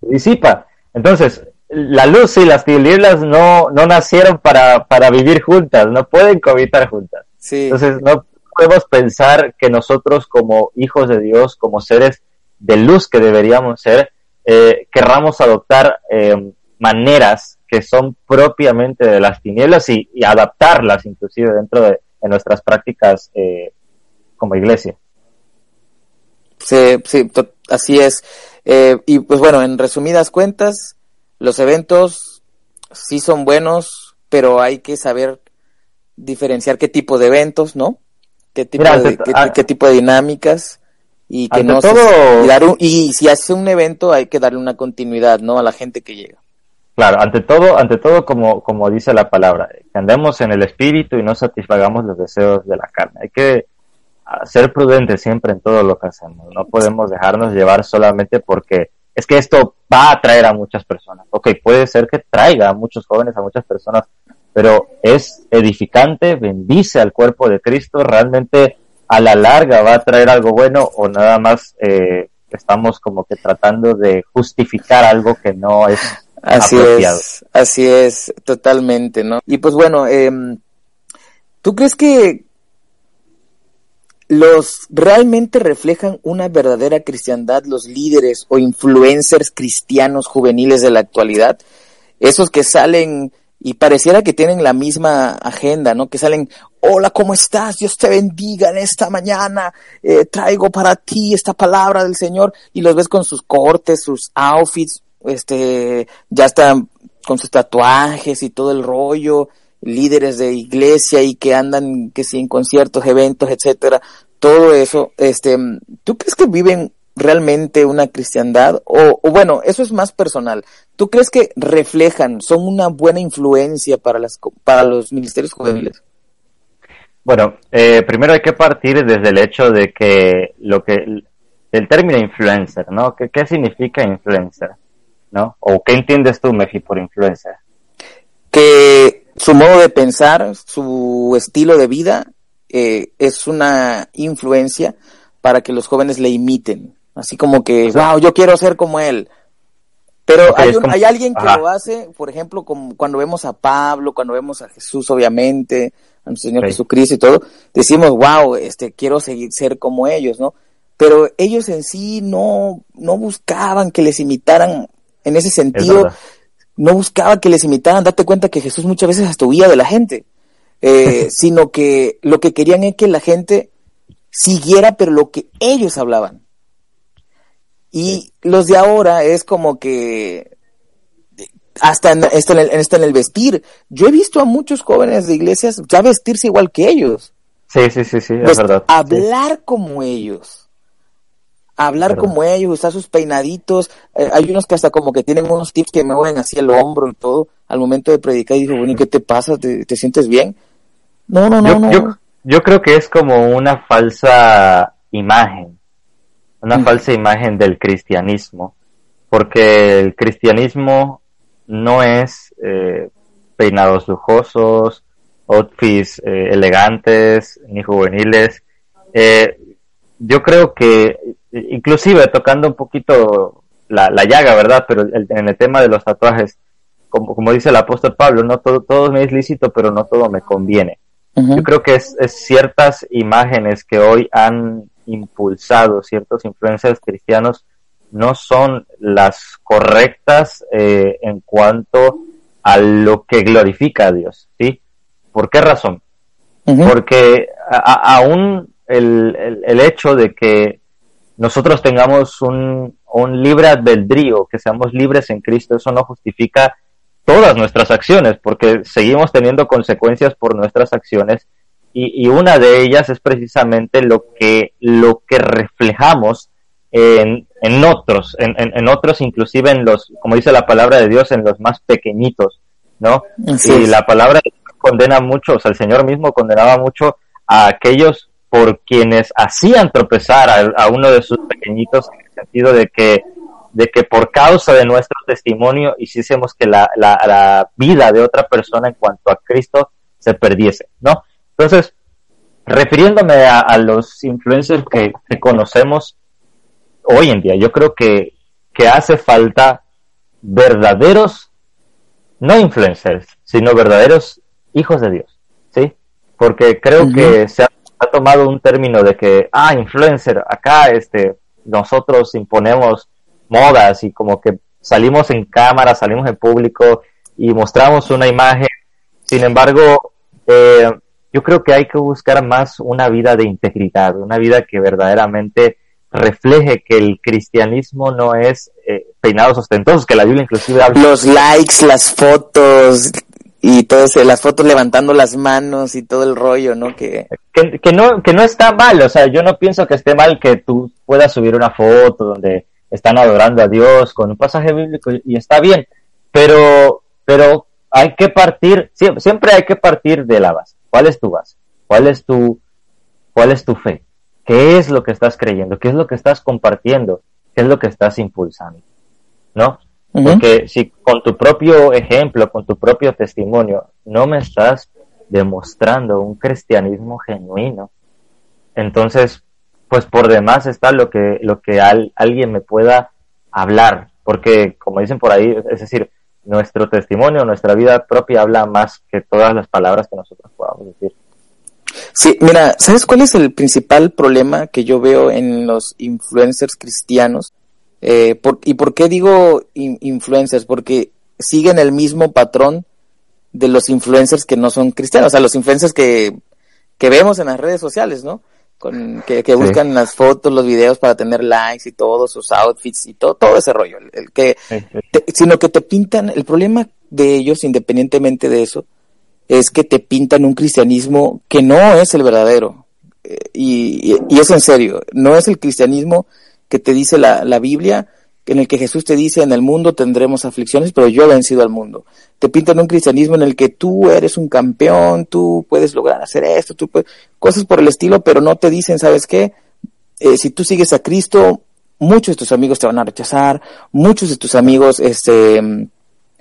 Se disipa. Entonces, la luz y las tinieblas no, no nacieron para, para vivir juntas, no pueden cohabitar juntas. Sí. Entonces, no podemos pensar que nosotros como hijos de Dios, como seres de luz que deberíamos ser, eh, querramos adoptar eh, maneras que son propiamente de las tinieblas y, y adaptarlas inclusive dentro de, de nuestras prácticas eh, como iglesia. Sí, sí, así es. Eh, y pues bueno, en resumidas cuentas, los eventos sí son buenos, pero hay que saber diferenciar qué tipo de eventos, ¿no? Qué tipo, Mira, de, qué, qué tipo de dinámicas y que no se- todo- y, dar un- y si hace un evento hay que darle una continuidad, ¿no? A la gente que llega. Claro, ante todo, ante todo como, como dice la palabra, que andemos en el espíritu y no satisfagamos los deseos de la carne. Hay que ah, ser prudentes siempre en todo lo que hacemos. No podemos dejarnos llevar solamente porque es que esto va a atraer a muchas personas. Ok, puede ser que traiga a muchos jóvenes, a muchas personas, pero es edificante, bendice al cuerpo de Cristo, realmente a la larga va a traer algo bueno o nada más eh, estamos como que tratando de justificar algo que no es Así apropiado. es, así es, totalmente, ¿no? Y pues bueno, em, ¿tú crees que los realmente reflejan una verdadera cristiandad los líderes o influencers cristianos juveniles de la actualidad? Esos que salen y pareciera que tienen la misma agenda, ¿no? Que salen, hola, ¿cómo estás? Dios te bendiga en esta mañana, eh, traigo para ti esta palabra del Señor y los ves con sus cortes, sus outfits, este, ya están con sus tatuajes y todo el rollo, líderes de iglesia y que andan, que sí, en conciertos, eventos, etcétera, todo eso, este, ¿tú crees que viven realmente una cristiandad? O, o bueno, eso es más personal. ¿Tú crees que reflejan, son una buena influencia para las, para los ministerios juveniles? Bueno, eh, primero hay que partir desde el hecho de que lo que el término influencer, ¿no? ¿Qué, qué significa influencer? ¿No? ¿O qué entiendes tú, Mefi, por influencer? que su modo de pensar, su estilo de vida eh, es una influencia para que los jóvenes le imiten. Así como que, O sea- wow, yo quiero ser como él. Pero hay, un- como- hay alguien que Ajá. lo hace, por ejemplo, como cuando vemos a Pablo, cuando vemos a Jesús, obviamente, a nuestro Señor. Jesucristo y todo, decimos, wow, este, quiero seguir, ser como ellos, ¿no? Pero ellos en sí no, no buscaban que les imitaran en ese Es sentido. No buscaba que les imitaran, date cuenta que Jesús muchas veces hasta huía de la gente, eh, sino que lo que querían es que la gente siguiera, pero lo que ellos hablaban. Y los de ahora es como que hasta en, hasta en el, hasta en el vestir. Yo he visto a muchos jóvenes de iglesias ya vestirse igual que ellos. Sí, sí, sí, sí, es Pues, verdad. Sí. hablar como ellos. Hablar Verdad. como ellos, usar sus peinaditos. Eh, hay unos que hasta como que tienen unos tips que me mueven así el hombro y todo al momento de predicar. Y digo, bueno, ¿y qué te pasa? ¿Te, te sientes bien? No, no, no, yo, no. yo, yo creo que es como una falsa imagen, una Mm. falsa imagen del cristianismo, porque el cristianismo no es eh, peinados lujosos, outfits eh, elegantes ni juveniles. Eh, yo creo que, inclusive tocando un poquito la, la llaga, ¿verdad? Pero el- en el tema de los tatuajes, como, como dice el apóstol Pablo, no todo, todo me es lícito, pero no todo me conviene. Yo creo que es, es ciertas imágenes que hoy han impulsado ciertos influencers cristianos no son las correctas eh, en cuanto a lo que glorifica a Dios, ¿sí? ¿Por qué razón? Porque a- a- aún el, el, el hecho de que nosotros tengamos un, un libre albedrío, que seamos libres en Cristo, eso no justifica todas nuestras acciones, porque seguimos teniendo consecuencias por nuestras acciones y, y una de ellas es precisamente lo que, lo que reflejamos en, en otros, en, en, en otros inclusive en los, como dice la palabra de Dios, en los más pequeñitos, ¿no? Así y es. la palabra de Dios condena mucho, o sea, el Señor mismo condenaba mucho a aquellos por quienes hacían tropezar a, a uno de sus pequeñitos en el sentido de que de que por causa de nuestro testimonio hiciésemos que la, la, la vida de otra persona en cuanto a Cristo se perdiese, ¿no? Entonces, refiriéndome a, a los influencers que, que conocemos hoy en día, yo creo que, que hace falta verdaderos, no influencers, sino verdaderos hijos de Dios, ¿sí? Porque creo que se ha, ha tomado un término de que, ah, influencer, acá este, nosotros imponemos modas y como que salimos en cámara, salimos en público y mostramos una imagen. Sin embargo, eh, yo creo que hay que buscar más una vida de integridad, una vida que verdaderamente refleje que el cristianismo no es eh, peinados ostentosos, que la Biblia inclusive habla Los likes, las fotos y todo eso, las fotos levantando las manos y todo el rollo, ¿no? Que que, no que no está mal, o sea, yo no pienso que esté mal que tú puedas subir una foto donde están adorando a Dios con un pasaje bíblico y está bien, pero pero hay que partir siempre, siempre hay que partir de la base. ¿Cuál es tu base? ¿Cuál es tu cuál es tu fe? ¿Qué es lo que estás creyendo? ¿Qué es lo que estás compartiendo? ¿Qué es lo que estás impulsando? ¿No? Porque si con tu propio ejemplo, con tu propio testimonio, no me estás demostrando un cristianismo genuino, entonces, pues por demás está lo que, lo que al- alguien me pueda hablar, porque como dicen por ahí, es decir, nuestro testimonio, nuestra vida propia habla más que todas las palabras que nosotros podamos decir. Sí, mira, ¿sabes cuál es el principal problema que yo veo en los influencers cristianos? Eh, por- ¿Y por qué digo in- influencers? Porque siguen el mismo patrón de los influencers que no son cristianos, o sea, los influencers que, que vemos en las redes sociales, ¿no? Con, que, que Sí. buscan las fotos, los videos para tener likes y todo, sus outfits y todo, todo ese rollo. El, el que, te- sino que te pintan, el problema de ellos, independientemente de eso, es que te pintan un cristianismo que no es el verdadero. Eh, Y, y- y es en serio, no es el cristianismo que te dice la, la Biblia, en el que Jesús te dice, en el mundo tendremos aflicciones, pero yo he vencido al mundo. Te pintan un cristianismo en el que tú eres un campeón, tú puedes lograr hacer esto, tú puedes, cosas por el estilo, pero no te dicen, ¿sabes qué? Eh, si tú sigues a Cristo, muchos de tus amigos te van a rechazar, muchos de tus amigos, este,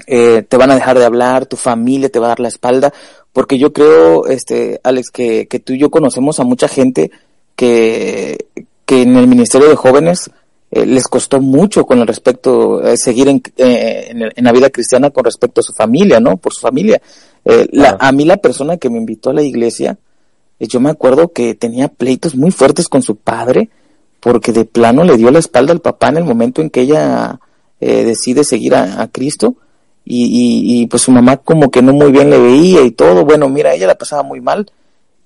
eh, te van a dejar de hablar, tu familia te va a dar la espalda, porque yo creo, este, Alex, que, que tú y yo conocemos a mucha gente que, que en el Ministerio de Jóvenes eh, les costó mucho con el respecto, eh, seguir en, eh, en, en la vida cristiana con respecto a su familia, ¿no? Por su familia. Eh, la, a mí la persona que me invitó a la iglesia, yo me acuerdo que tenía pleitos muy fuertes con su padre, porque de plano le dio la espalda al papá en el momento en que ella decide seguir a, a Cristo y, y, y, pues su mamá como que no muy bien le veía y todo, bueno, mira, ella la pasaba muy mal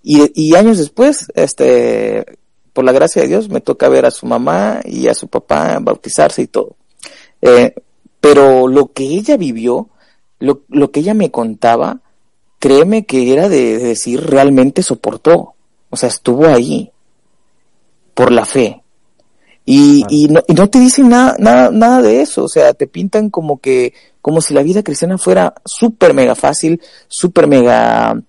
y, y años después, este, por la gracia de Dios, me toca ver a su mamá y a su papá bautizarse y todo. Eh, pero lo que ella vivió, lo, lo que ella me contaba, créeme que era de, de decir realmente soportó, o sea, estuvo ahí por la fe. Y, y, no, y no te dicen nada, nada, nada de eso, o sea, te pintan como que, como si la vida cristiana fuera súper mega fácil, súper mega,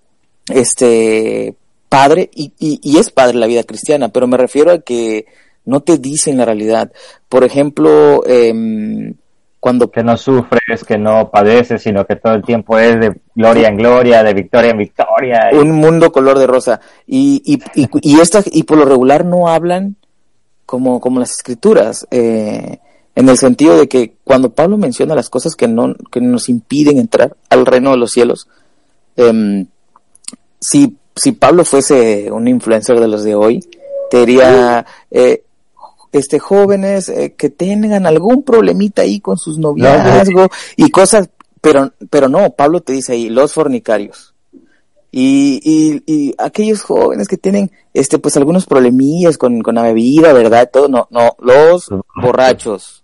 este, padre, y, y, y es padre la vida cristiana, pero me refiero a que no te dicen la realidad. Por ejemplo, em, cuando Que no sufres, que no padeces, sino que todo el tiempo es de gloria en gloria, de victoria en victoria. y- un mundo color de rosa y y, y, y estas y por lo regular no hablan como como las escrituras eh, en el sentido de que cuando Pablo menciona las cosas que no que nos impiden entrar al reino de los cielos em, si si Pablo fuese un influencer de los de hoy te diría eh, este jóvenes eh, que tengan algún problemita ahí con sus noviazgos y cosas pero pero no Pablo te dice ahí los fornicarios. Y, y, y aquellos jóvenes que tienen este pues algunos problemillas con, con la bebida verdad todo no no los borrachos.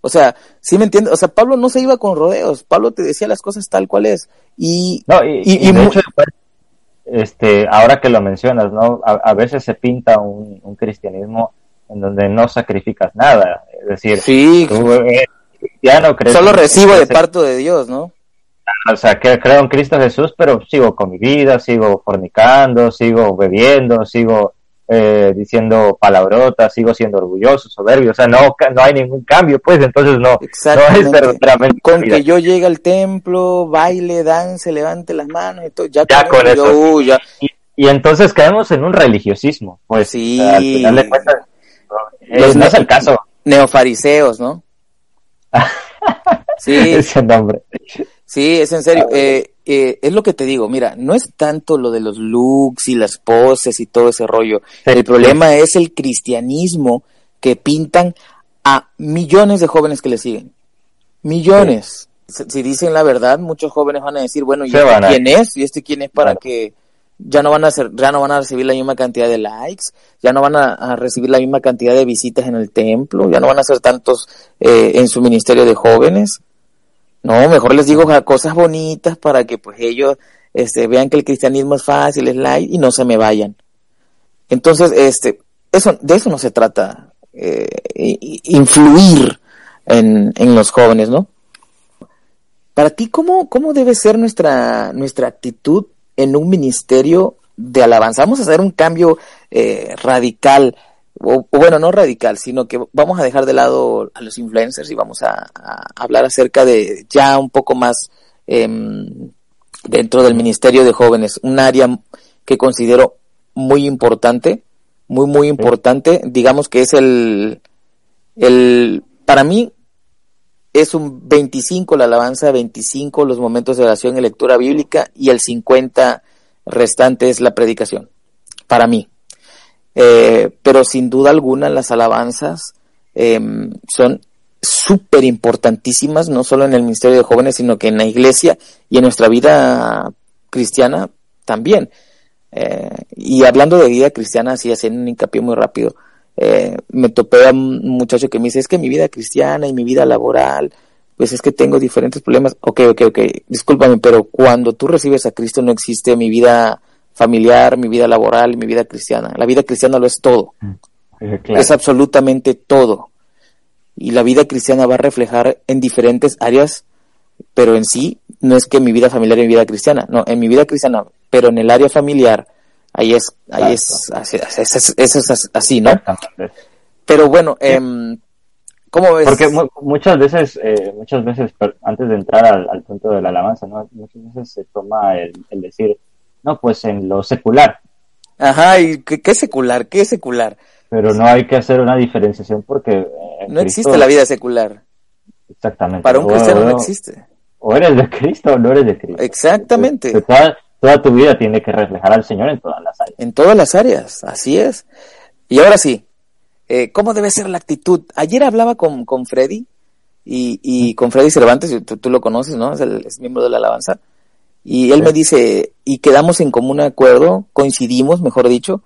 o sea sí me entiendes o sea Pablo no se iba con rodeos Pablo te decía las cosas tal cual es. Y No, y, y- y y de hecho, este, ahora que lo mencionas, ¿no? A, a veces se pinta un, un cristianismo en donde no sacrificas nada. Es decir, sí tú eres cristiano, crees solo recibo de parte de Dios no O sea, que creo en Cristo Jesús, pero sigo con mi vida, sigo fornicando, sigo bebiendo, sigo eh, diciendo palabrotas, sigo siendo orgulloso, soberbio. O sea, no, no hay ningún cambio, pues, entonces no, no es verdaderamente con que yo llegue al templo baile dance levante las manos y todo ya, Ya con yo, eso. uh, ya y, y entonces caemos en un religiosismo. Pues, Sí. al final de cuentas, eh, Los no es el caso neofariseos no sí ese nombre. Sí, es en serio. Eh, eh, es lo que te digo. Mira, no es tanto lo de los looks y las poses y todo ese rollo. El problema es el cristianismo que pintan a millones de jóvenes que le siguen. Millones. Si, si dicen la verdad, muchos jóvenes van a decir, bueno, ¿y este quién es? ¿Y este quién es para Claro. que ya no van a hacer, ya no van a recibir la misma cantidad de likes, ya no van a, a recibir la misma cantidad de visitas en el templo, ya no van a hacer tantos eh, en su ministerio de jóvenes? No, mejor les digo cosas bonitas para que pues ellos este, vean que el cristianismo es fácil, es light y no se me vayan. Entonces, este, eso, de eso no se trata, eh, influir en, en los jóvenes, ¿no? Para ti, ¿cómo, cómo debe ser nuestra, nuestra actitud en un ministerio de alabanza? Vamos a hacer un cambio eh, radical, o, o bueno, no radical, sino que vamos a dejar de lado a los influencers y vamos a, a hablar acerca de ya un poco más em, dentro del ministerio de jóvenes, un área que considero muy importante, muy, muy importante, digamos que es el, el, para mí, es un 25 la alabanza, 25 los momentos de oración y lectura bíblica y el 50 restante es la predicación, para mí. Eh, pero sin duda alguna las alabanzas eh, son súper importantísimas, no solo en el ministerio de jóvenes, sino que en la iglesia y en nuestra vida cristiana también. Eh, y hablando de vida cristiana, así haciendo un hincapié muy rápido, eh, me topé a un muchacho que me dice, es que mi vida cristiana y mi vida laboral, pues es que tengo diferentes problemas. Ok, ok, ok, discúlpame, pero cuando tú recibes a Cristo no existe mi vida familiar, mi vida laboral, mi vida cristiana. La vida cristiana lo es todo, Eh, claro. es absolutamente todo. Y la vida cristiana va a reflejar en diferentes áreas, pero en sí no es que mi vida familiar y mi vida cristiana, no, en mi vida cristiana, pero en el área familiar, ahí es, ahí es, así, es, es- es así, ¿no? Pero bueno, em, ¿cómo ves? Porque mu- muchas veces, eh, muchas veces, antes de entrar al, al punto de la alabanza, ¿no? muchas veces se toma el, el decir, no, pues en lo secular, Ajá, ¿y qué, qué secular? ¿Qué es secular? pero no hay que hacer una diferenciación porque eh, No Cristo- existe la vida secular. Exactamente. Para un O- cristiano no existe. O eres de Cristo o no eres de Cristo. Exactamente. Entonces, toda, toda tu vida tiene que reflejar al Señor en todas las áreas. En todas las áreas, así es. Y ahora sí, eh, ¿cómo debe ser la actitud? Ayer hablaba con, con Freddy y, y con Freddy Cervantes, tú, tú lo conoces, ¿no? Es, el, es miembro de la alabanza. Y él Sí. me dice, y quedamos en común acuerdo, coincidimos, mejor dicho,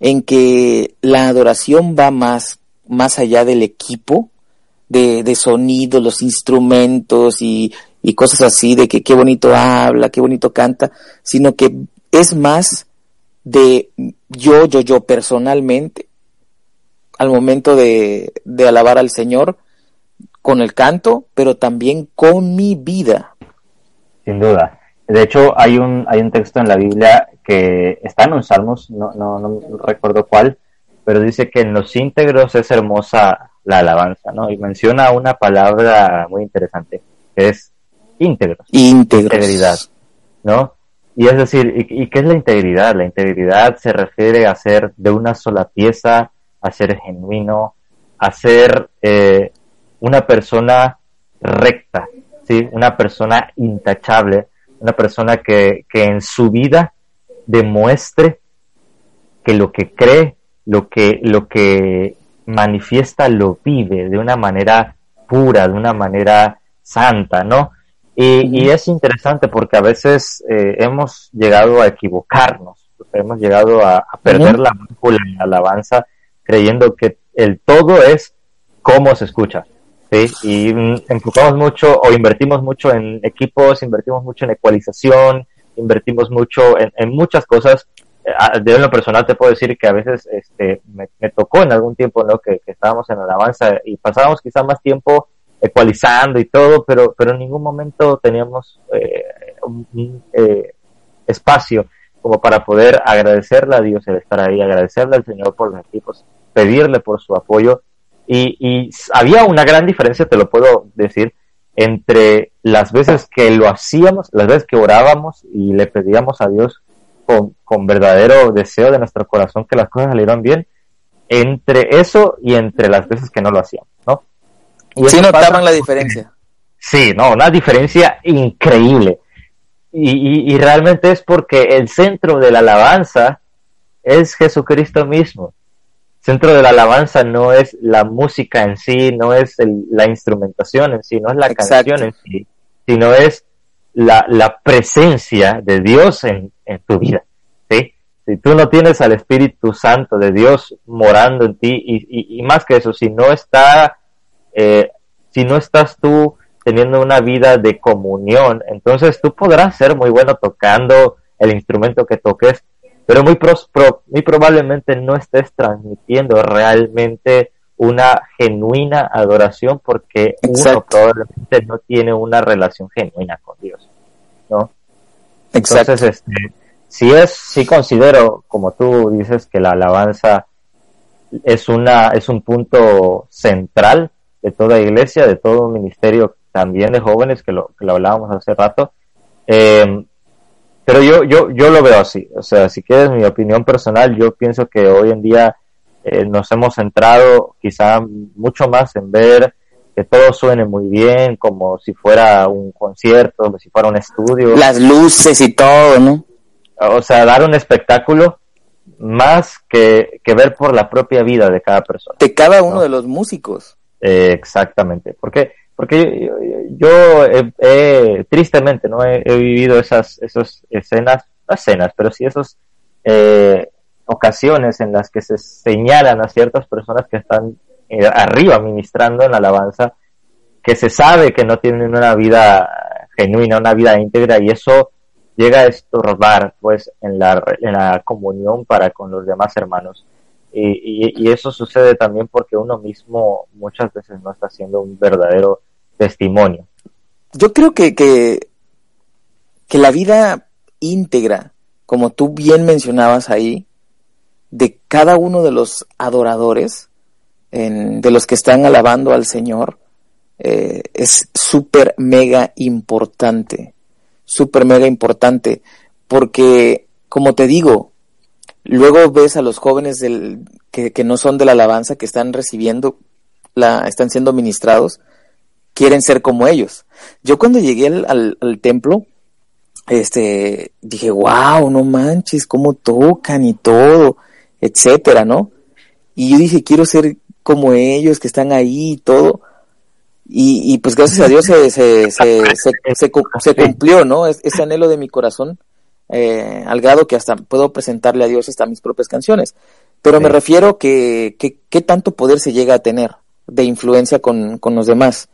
en que la adoración va más, más allá del equipo, de, de sonido, los instrumentos y, y cosas así, de que qué bonito habla, qué bonito canta, sino que es más de yo, yo, yo personalmente, al momento de, de alabar al Señor, con el canto, pero también con mi vida. Sin duda. De hecho, hay un, hay un texto en la Biblia que está en un Salmos, no, no, no recuerdo cuál, pero dice que en los íntegros es hermosa la alabanza, ¿no? Y menciona una palabra muy interesante, que es íntegros. Íntegros. Integridad, ¿no? Y es decir, ¿y, y qué es la integridad? La integridad se refiere a ser de una sola pieza, a ser genuino, a ser eh, una persona recta, ¿sí? Una persona intachable, una persona que, que en su vida demuestre que lo que cree, lo que, lo que manifiesta, lo vive de una manera pura, de una manera santa, ¿no? Y, y es interesante porque a veces eh, hemos llegado a equivocarnos, hemos llegado a, a perder la brújula en la alabanza creyendo que el todo es cómo se escucha, ¿sí? Y mm, enfocamos mucho o invertimos mucho en equipos, invertimos mucho en ecualización, invertimos mucho en, muchas cosas. Eh, De lo personal te puedo decir que a veces este, me, tocó en algún tiempo ¿no? que, estábamos en alabanza y pasábamos quizá más tiempo ecualizando y todo, pero, pero en ningún momento teníamos eh, un, eh, espacio como para poder agradecerle a Dios el estar ahí, agradecerle al Señor por los equipos, pedirle por su apoyo. Y, y había una gran diferencia, te lo puedo decir, entre las veces que lo hacíamos, las veces que orábamos y le pedíamos a Dios con, con verdadero deseo de nuestro corazón que las cosas salieran bien, entre eso y entre las veces que no lo hacíamos, ¿no? Y Sí pasa notaban la diferencia. Sí, no, una diferencia increíble. Y, y, y realmente es porque el centro de la alabanza es Jesucristo mismo. Centro de la alabanza no es la música en sí, no es el- la instrumentación en sí, no es la Exacto. canción en sí, sino es la, la presencia de Dios en, en tu vida. ¿sí? Si tú no tienes al Espíritu Santo de Dios morando en ti, y, y, y más que eso, si no está, eh, si no estás tú teniendo una vida de comunión, entonces tú podrás ser muy bueno tocando el instrumento que toques, pero muy, pros- pro- muy probablemente no estés transmitiendo realmente una genuina adoración porque uno probablemente no tiene una relación genuina con Dios, ¿no? Exacto. Entonces, este, si es, sí considero, como tú dices, que la alabanza es una, es un punto central de toda iglesia, de todo un ministerio también de jóvenes, que lo, que lo hablábamos hace rato. Eh, pero yo, yo, yo lo veo así. O sea, si quieres mi opinión personal, yo pienso que hoy en día eh, nos hemos centrado quizá mucho más en ver que todo suene muy bien, como si fuera un concierto, como si fuera un estudio Las luces y todo, ¿no? o sea, dar un espectáculo más que, que ver por la propia vida de cada persona. De cada uno No. de los músicos. Eh, exactamente, porque porque yo, yo he- he- tristemente no he, vivido esas esas escenas, no escenas, pero sí esas eh, ocasiones en las que se señalan a ciertas personas que están eh, arriba ministrando en la alabanza, que se sabe que no tienen una vida genuina, una vida íntegra y eso llega a estorbar pues en la, en la comunión para con los demás hermanos. Y, y, y eso sucede también porque uno mismo muchas veces no está haciendo un verdadero testimonio. Yo creo que, que, que la vida íntegra, como tú bien mencionabas ahí, de cada uno de los adoradores, de los que están alabando al Señor, eh, es súper mega importante. Súper mega importante. Porque, como te digo, luego ves a los jóvenes del, que, que no son de la alabanza, que están recibiendo, la, están siendo ministrados, quieren ser como ellos. Yo cuando llegué al, al- al templo, este, dije, wow, no manches, cómo tocan y todo, etcétera, ¿no? Y yo dije, quiero ser como ellos que están ahí y todo. Y, y pues gracias a Dios se, se, se, se, se cu- se cumplió, ¿no? Es- ese anhelo de mi corazón, eh, al grado que hasta puedo presentarle a Dios hasta mis propias canciones. Pero me refiero que, que, qué tanto poder se llega a tener de influencia con, con los demás.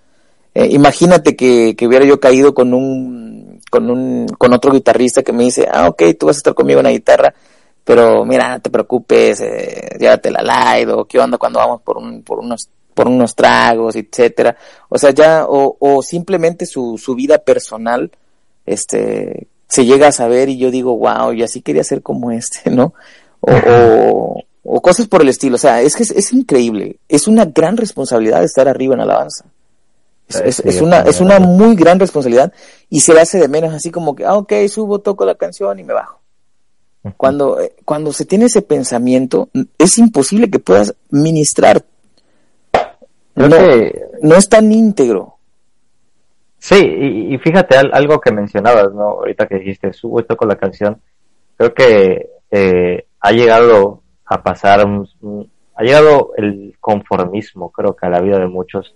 Eh, imagínate que, que hubiera yo caído con un, con un, con otro guitarrista que me dice, ah, ok, tú vas a estar conmigo en la guitarra, pero mira, no te preocupes, eh, llévate la light, o qué onda cuando vamos por un, por unos, por unos tragos, etcétera. O sea, ya, o, o simplemente su, su vida personal, este, se llega a saber y yo digo, wow, y así quería ser como este, ¿no? O, o, o cosas por el estilo. O sea, es que es, es increíble. Es una gran responsabilidad estar arriba en alabanza. Es, es- Sí, es una, es una muy gran responsabilidad y se le hace de menos así como que, ah, ok, subo, toco la canción y me bajo. Cuando, eh, cuando se tiene ese pensamiento, es imposible que puedas ministrar. No, que no es tan íntegro. Sí, y, y fíjate al- algo que mencionabas, ¿no? Ahorita que dijiste, subo y toco la canción, creo que eh, ha llegado a pasar, ha llegado el conformismo, creo que a la vida de muchos,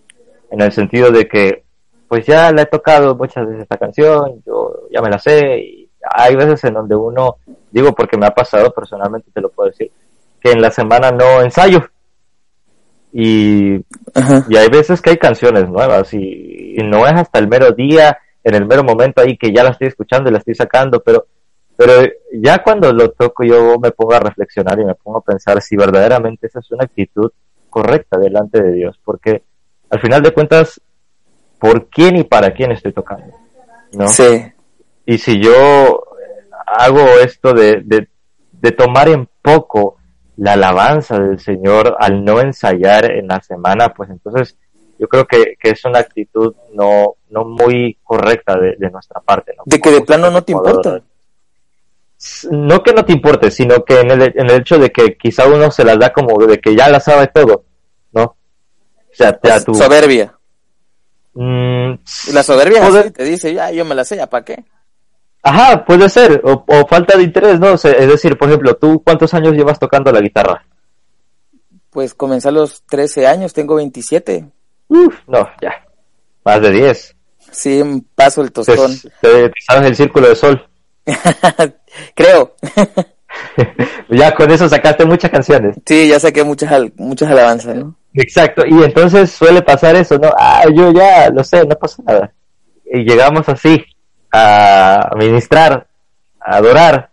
en el sentido de que, pues ya la he tocado muchas veces esta canción, yo ya me la sé, y hay veces en donde uno, digo porque me ha pasado personalmente, te lo puedo decir, que en la semana no ensayo. Y Ajá. y hay veces que hay canciones nuevas y, y no es hasta el mero día, en el mero momento ahí que ya la estoy escuchando y la estoy sacando, pero, pero ya cuando lo toco yo me pongo a reflexionar y me pongo a pensar si verdaderamente esa es una actitud correcta delante de Dios, porque al final de cuentas, ¿por quién y para quién estoy tocando? ¿No? Sí. Y si yo hago esto de, de, de tomar en poco la alabanza del Señor al no ensayar en la semana, pues entonces yo creo que, que es una actitud no, no muy correcta de, de nuestra parte. ¿no? De que de plano no te importa. No que no te importe, sino que en el, en el hecho de que quizá uno se las da como de que ya la sabe todo, sea, tu... Soberbia. Mm, la soberbia Poder- así te dice, ya, yo me la sé, ¿ya para qué? Ajá, puede ser, o, o falta de interés, ¿no? O sea, es decir, por ejemplo, ¿tú cuántos años llevas tocando la guitarra? Pues comencé a los 13 años, tengo 27. Uf, no, ya, más de 10. Sí, paso el Te, tostón. te- te sabes el círculo de sol. Creo. ya con eso sacaste muchas canciones. Sí, ya saqué muchas, muchas alabanzas, ¿no? Exacto, y entonces suele pasar eso, ¿no? Ah, yo ya lo sé, no pasa nada. Y llegamos así a ministrar, a adorar,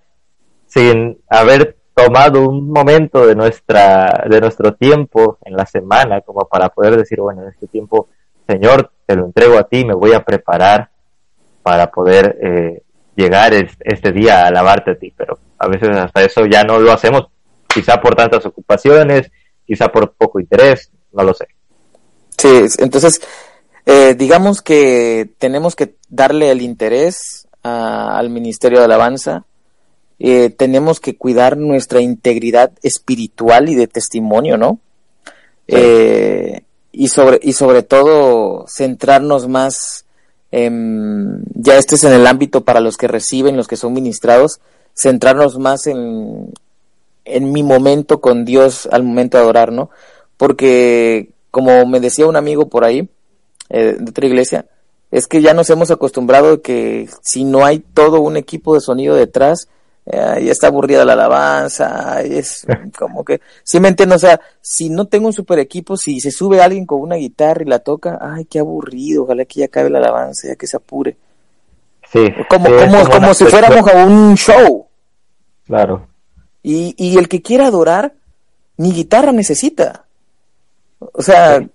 sin haber tomado un momento de nuestra de nuestro tiempo en la semana como para poder decir, bueno, en este tiempo, Señor, te lo entrego a ti, me voy a preparar para poder eh, llegar es- este día a alabarte a ti, pero a veces hasta eso ya no lo hacemos, quizá por tantas ocupaciones, quizá por poco interés, no lo sé. Sí, es- entonces, eh, digamos que tenemos que darle el interés a- al Ministerio de Alabanza. Eh, tenemos que cuidar nuestra integridad espiritual y de testimonio, ¿no? Sí. Eh, y sobre y sobre todo centrarnos más en, ya este es en el ámbito para los que reciben los que son ministrados centrarnos más en en mi momento con Dios al momento de adorar no porque como me decía un amigo por ahí eh, de otra iglesia es que ya nos hemos acostumbrado que si no hay todo un equipo de sonido detrás eh, ya está aburrida la alabanza, es como que, sí me entiendo, o sea, si no tengo un super equipo, si se sube alguien con una guitarra y la toca, ay, qué aburrido, ojalá que ya acabe la alabanza, ya que se apure. Sí, Como, como, como una si fuéramos a un show. Claro, Y, y el que quiera adorar, ni guitarra necesita. O sea, Sí.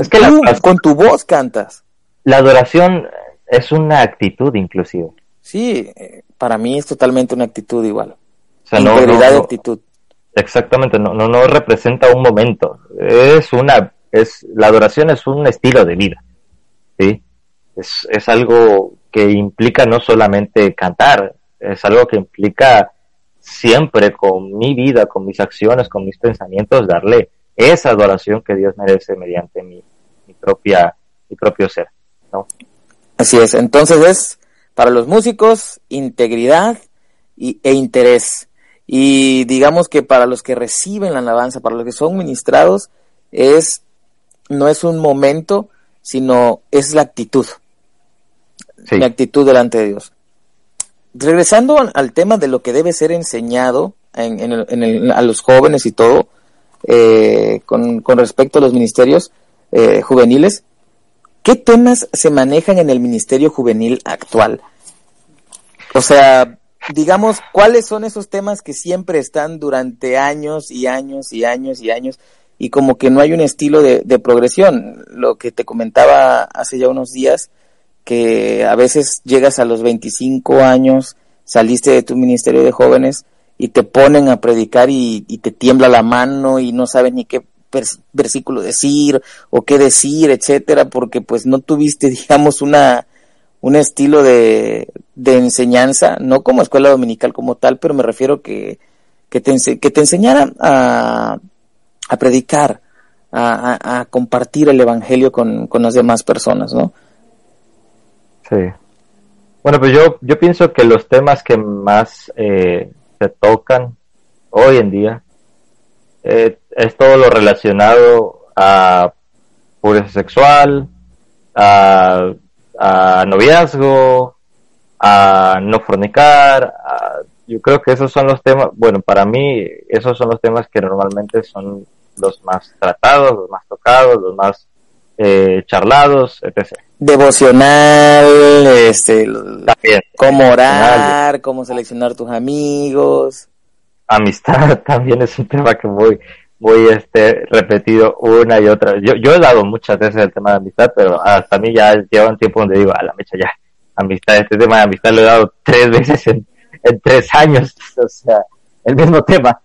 Es que la- con tu voz cantas. la adoración es una actitud inclusive. Sí, eh, para mí es totalmente una actitud igual. O sea, no, de actitud. exactamente, no, no, no representa un momento. Es una, es, la adoración es un estilo de vida. ¿sí? Es, es algo que implica no solamente cantar, es algo que implica siempre con mi vida, con mis acciones, con mis pensamientos, darle esa adoración que Dios merece mediante mi, mi propia, mi propio ser, ¿no? Así es. Entonces es para los músicos integridad y, e interés. Y digamos que para los que reciben la alabanza, para los que son ministrados, es no es un momento, sino es la actitud, Sí, la actitud delante de Dios. Regresando al- tema de lo que debe ser enseñado en, el- en el- a los jóvenes y todo, eh, con, respecto a los ministerios eh, juveniles, ¿qué temas se manejan en el ministerio juvenil actual? O sea, digamos, ¿cuáles son esos temas que siempre están durante años y años y años y años y como que no hay un estilo de progresión? Lo que te comentaba hace ya unos días, que a veces llegas a los 25 años, saliste de tu ministerio de jóvenes y te ponen a predicar y, te tiembla la mano y no sabes ni qué vers- versículo decir o qué decir, etcétera, porque pues no tuviste, digamos, una un estilo de, de enseñanza, no como escuela dominical como tal, pero me refiero que, que, te, que te enseñaran a, a predicar, a, a- a compartir el evangelio con, con las demás personas, ¿no? Sí. Bueno, pues yo, yo pienso que los temas que más eh, se tocan hoy en día eh, es todo lo relacionado a pureza sexual, a, a noviazgo, a no fornicar. yo creo que esos son los temas, bueno, para mí esos son los temas que normalmente son los más tratados, los más tocados, los más eh, charlados, etc. Devocional, este, También. cómo orar, cómo seleccionar tus amigos. amistad también es un tema que muy muy este repetido una y otra yo yo he dado muchas veces el tema de amistad pero hasta a mí ya lleva un tiempo donde digo a la mecha ya amistad este tema de amistad lo he dado tres veces en, en tres años o sea el mismo tema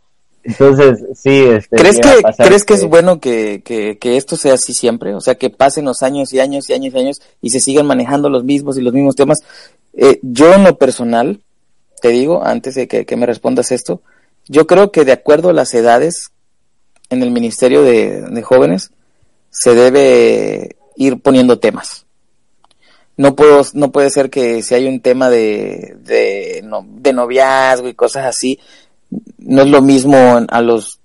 entonces sí este ¿Crees que, ¿crees que es bueno que, que, que esto sea así siempre? O sea, que pasen los años y años y años y años y se sigan manejando los mismos y los mismos temas. Eh, yo en lo personal, te digo, antes de que, que me respondas esto, yo creo que de acuerdo a las edades en el Ministerio de, de Jóvenes, se debe ir poniendo temas. No puedo, no puede ser que si hay un tema de, de, no- de noviazgo y cosas así, no es lo mismo a los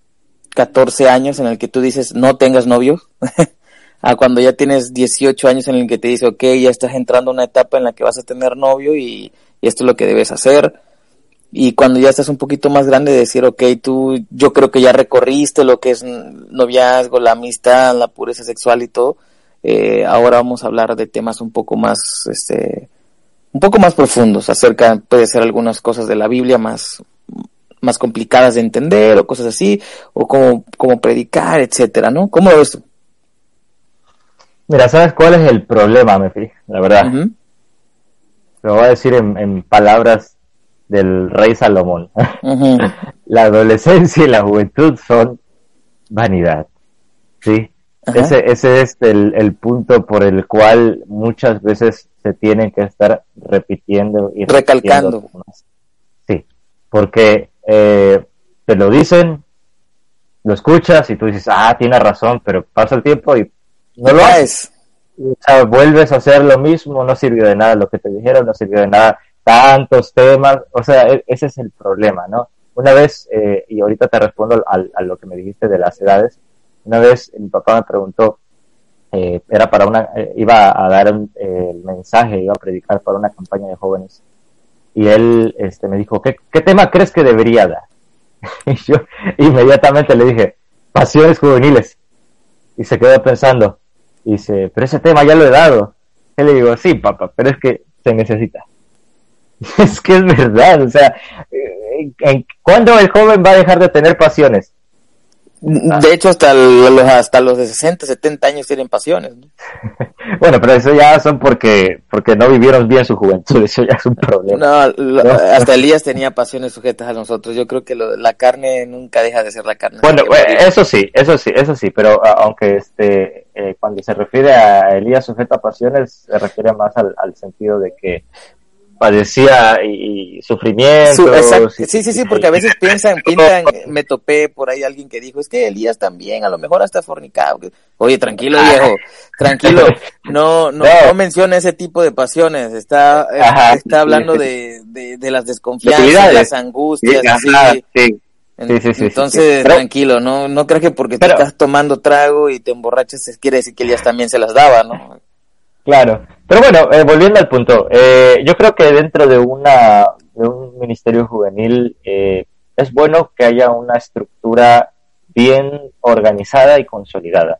14 años en el que tú dices no tengas novio, a cuando ya tienes 18 años en el que te dice, ok, ya estás entrando a una etapa en la que vas a tener novio y, esto es lo que debes hacer. Y cuando ya estás un poquito más grande, decir, ok, tú, yo creo que ya recorriste lo que es noviazgo, la amistad, la pureza sexual y todo. Eh, ahora vamos a hablar de temas un poco más, este, un poco más profundos acerca, puede ser algunas cosas de la Biblia más, más complicadas de entender o cosas así, o cómo, cómo predicar, etcétera, ¿no? ¿Cómo lo ves tú? mira sabes cuál es el problema Mefi la verdad Ujú. lo voy a decir en, en palabras del rey Salomón la adolescencia y la juventud son vanidad. ¿Sí? Ese, ese es el, el punto por el cual muchas veces se tienen que estar repitiendo y Recalcando. repitiendo. Sí, porque eh, te lo dicen, lo escuchas y tú dices, ah, tiene razón, pero pasa el tiempo y no lo haces. O sea, vuelves a hacer lo mismo, no sirvió de nada lo que te dijeron, no sirvió de nada tantos temas, o sea, e- ese es el problema, ¿no? Una vez, eh, y ahorita te respondo al- a, lo que me dijiste de las edades, una vez mi papá me preguntó, eh, era para una, eh, iba a dar un, eh, el mensaje, iba a predicar para una campaña de jóvenes, y él este, me dijo, ¿qué, qué tema crees que debería dar? y yo inmediatamente le dije, pasiones juveniles, y se quedó pensando, y dice, pero ese tema ya lo he dado. Y le digo, sí, papá, pero es que se necesita. es que es verdad, o sea, eh, ¿en- ¿cuándo el joven va a dejar de tener pasiones? De hecho, hasta los, hasta los de 60, 70 años tienen pasiones. ¿no? Bueno, pero eso ya son porque, porque no vivieron bien su juventud, eso ya es un problema. No, lo- No. hasta Elías tenía pasiones sujetas a nosotros. Yo creo que lo- la carne nunca deja de ser la carne. Bueno, eh, eso sí, eso sí, eso sí, pero a- aunque este, eh, cuando se refiere a Elías sujeto a pasiones, se refiere más al, al sentido de que padecía y, y sufrimientos. Su- exacto. y- Sí, sí, sí, porque a veces piensan, piensan, me topé por ahí alguien que dijo, es que Elías también, a lo mejor hasta fornicado. Oye, tranquilo viejo, tranquilo, no, no, No. menciona ese tipo de pasiones, está, eh, Ajá, está hablando sí. de, de, de las desconfianzas, Debilidades. las angustias, Ajá, así. sí. En- Sí, sí, sí, Entonces. Pero- tranquilo, no, no creas que porque te estás tomando trago y te emborrachas quiere decir que Elías también se las daba, ¿no? Claro, pero bueno, eh, volviendo al punto, eh, yo creo que dentro de una de un ministerio juvenil eh, es bueno que haya una estructura bien organizada y consolidada.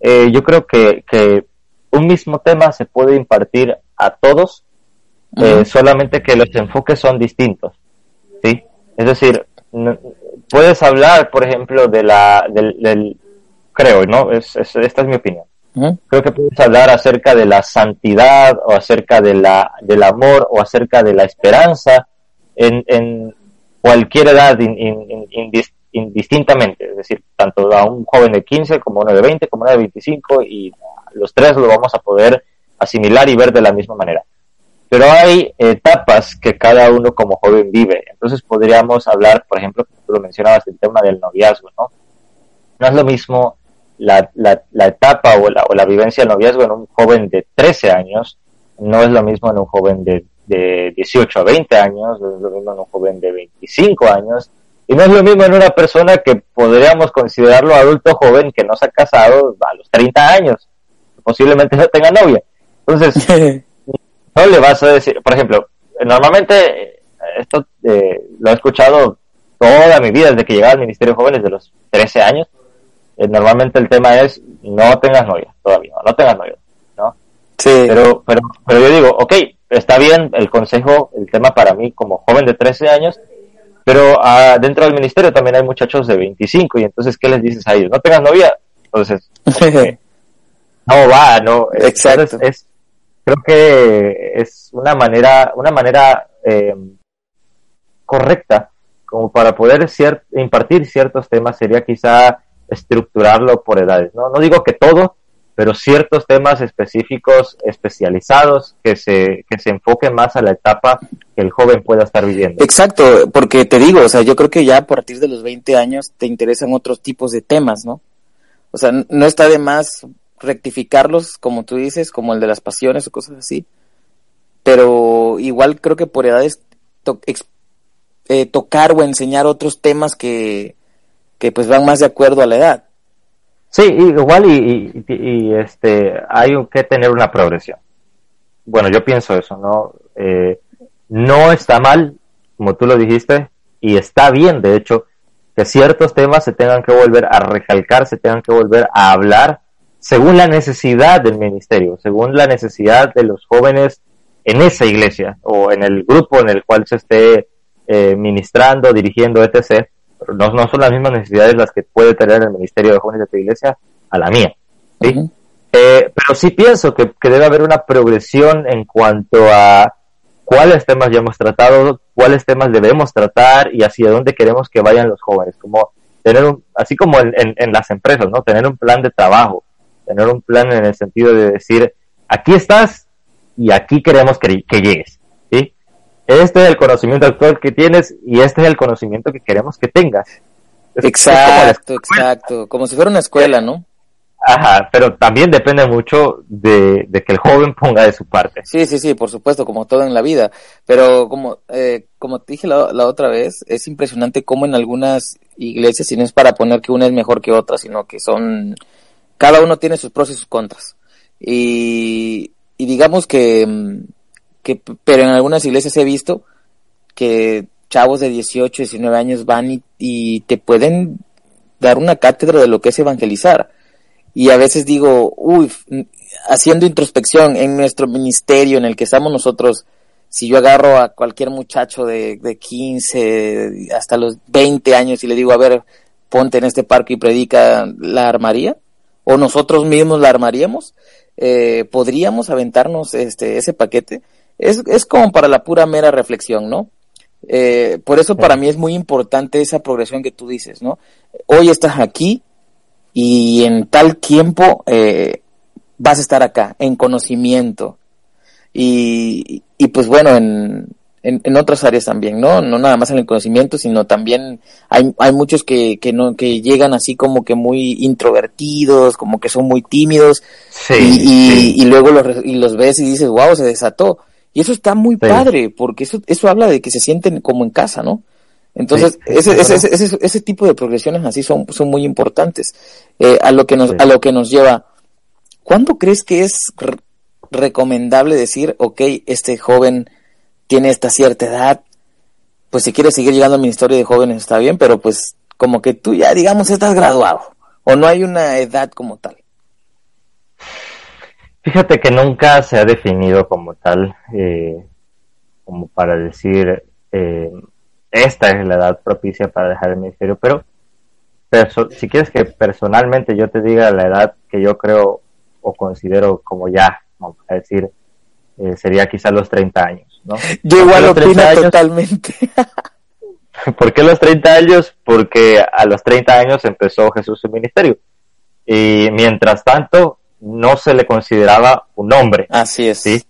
Eh, yo creo que, que un mismo tema se puede impartir a todos, eh, solamente que los enfoques son distintos, ¿sí? Es decir, no- puedes hablar, por ejemplo, de la, del, del- creo, ¿no? Es, es- esta es mi opinión. Creo que puedes hablar acerca de la santidad o acerca de la, del amor o acerca de la esperanza en, en, cualquier edad in- in- in- indis- indistintamente, es decir, tanto a un joven de 15 como a uno de 20, como a uno de 25 y los tres lo vamos a poder asimilar y ver de la misma manera. Pero hay etapas que cada uno como joven vive. Entonces podríamos hablar, por ejemplo, tú lo mencionabas, el tema del noviazgo, ¿no? No es lo mismo la, la, la etapa o la, o la vivencia del noviazgo en un joven de 13 años, no es lo mismo en un joven de, de 18 a 20 años, no es lo mismo en un joven de 25 años, y no es lo mismo en una persona que podríamos considerarlo adulto joven que no se ha casado a los 30 años, posiblemente no tenga novia. Entonces, no le vas a decir, por ejemplo, normalmente eh, esto eh, lo he escuchado toda mi vida desde que llegaba al Ministerio de Jóvenes de los 13 años. Eh, normalmente el tema es no tengas novia todavía, no tengas novia, ¿no? Sí. Pero, pero, pero yo digo, ok, está bien el consejo, el tema para mí como joven de 13 años, pero ah, dentro del ministerio también hay muchachos de 25 y entonces, ¿qué les dices a ellos? ¿No tengas novia? Entonces, no va, no. Exacto. Entonces, es, creo que es una manera, una manera eh, correcta como para poder cier- impartir ciertos temas sería quizá estructurarlo por edades, ¿no? No digo que todo, pero ciertos temas específicos, especializados, que se, que se enfoquen más a la etapa que el joven pueda estar viviendo. Exacto, porque te digo, o sea, yo creo que ya a partir de los 20 años te interesan otros tipos de temas, ¿no? O sea, no está de más rectificarlos, como tú dices, como el de las pasiones o cosas así. Pero igual creo que por edades eh, tocar o enseñar otros temas que, que pues van más de acuerdo a la edad. Sí, igual y, este hay que tener una progresión. Bueno, yo pienso eso, ¿no? Eh, no está mal, como tú lo dijiste, y está bien, de hecho, que ciertos temas se tengan que volver a recalcar, se tengan que volver a hablar según la necesidad del ministerio, según la necesidad de los jóvenes en esa iglesia o en el grupo en el cual se esté eh, ministrando, dirigiendo, etc. No, no son las mismas necesidades las que puede tener el ministerio de jóvenes de tu iglesia a la mía. ¿sí? Eh, pero sí pienso que, que debe haber una progresión en cuanto a cuáles temas ya hemos tratado, cuáles temas debemos tratar y hacia dónde queremos que vayan los jóvenes. Como tener un, así como en, en- en las empresas, ¿no? Tener un plan de trabajo, tener un plan en el sentido de decir, aquí estás y aquí queremos que, que llegues. Este es el conocimiento actual que tienes y este es el conocimiento que queremos que tengas. Es- es como la Exacto, exacto. Como si fuera una escuela, ¿no? Ajá, pero también depende mucho de, de que el joven ponga de su parte. Sí, sí, sí, por supuesto, como todo en la vida. Pero como, eh, como te dije la, la otra vez, es impresionante cómo en algunas iglesias, y no es para poner que una es mejor que otra, sino que son, cada uno tiene sus pros y sus contras. Y, y digamos que, mm, que, pero en algunas iglesias he visto que chavos de 18, 19 años van y, te pueden dar una cátedra de lo que es evangelizar. Y a veces digo, uy, haciendo introspección en nuestro ministerio en el que estamos nosotros, si yo agarro a cualquier muchacho de, de 15 hasta los 20 años y le digo, a ver, ponte en este parque y predica, ¿la armaría? ¿O nosotros mismos la armaríamos? Eh, ¿Podríamos aventarnos este, ese paquete? Es, es como para la pura mera reflexión, ¿no? Eh, por eso para mí es muy importante esa progresión que tú dices, ¿no? Hoy estás aquí y en tal tiempo eh, vas a estar acá, en conocimiento. Y, y pues bueno, en, en, en otras áreas también, ¿no? No nada más en el conocimiento, sino también hay, hay muchos que, que no, que llegan así como que muy introvertidos, como que son muy tímidos, Sí, y, y, sí. y luego los, y los ves y dices, wow, se desató. Y eso está muy Sí. padre, porque eso, eso habla de que se sienten como en casa, ¿no? Entonces, Sí, ese, ese, ese, ese, ese tipo de progresiones así son, son muy importantes. Eh, a lo que nos, Sí. a lo que nos lleva, ¿cuándo crees que es recomendable decir, ok, este joven tiene esta cierta edad, pues si quiere seguir llegando al ministerio de jóvenes está bien, pero pues como que tú ya, digamos, estás graduado, o no hay una edad como tal. Fíjate que nunca se ha definido como tal, eh, como para decir, eh, esta es la edad propicia para dejar el ministerio, pero si quieres que personalmente yo te diga la edad que yo creo o considero como ya, vamos a decir, eh, sería quizá los 30 años, ¿no? Yo igual opino 30 años- totalmente. ¿Por qué los 30 años? Porque a los 30 años empezó Jesús su ministerio. Y mientras tanto, no se le consideraba un hombre. Así es. ¿sí?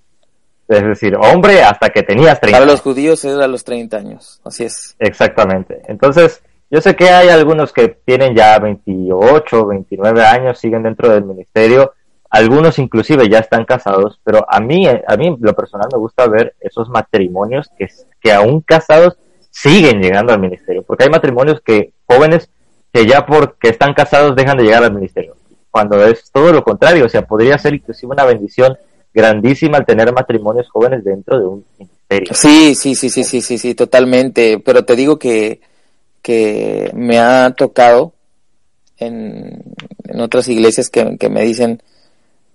Es decir, hombre hasta que tenías 30 Para los judíos era a los 30 años. Así es. Exactamente. Entonces, yo sé que hay algunos que tienen ya 28, 29 años, siguen dentro del ministerio. Algunos inclusive ya están casados, pero a mí, a mí lo personal me gusta ver esos matrimonios que, que aún casados siguen llegando al ministerio, porque hay matrimonios que jóvenes que ya porque están casados dejan de llegar al ministerio, cuando es todo lo contrario, o sea, podría ser inclusive una bendición grandísima al tener matrimonios jóvenes dentro de un ministerio. Sí, sí, sí, sí, sí, sí, sí, totalmente. Pero te digo que, que me ha tocado en, en otras iglesias que, que me dicen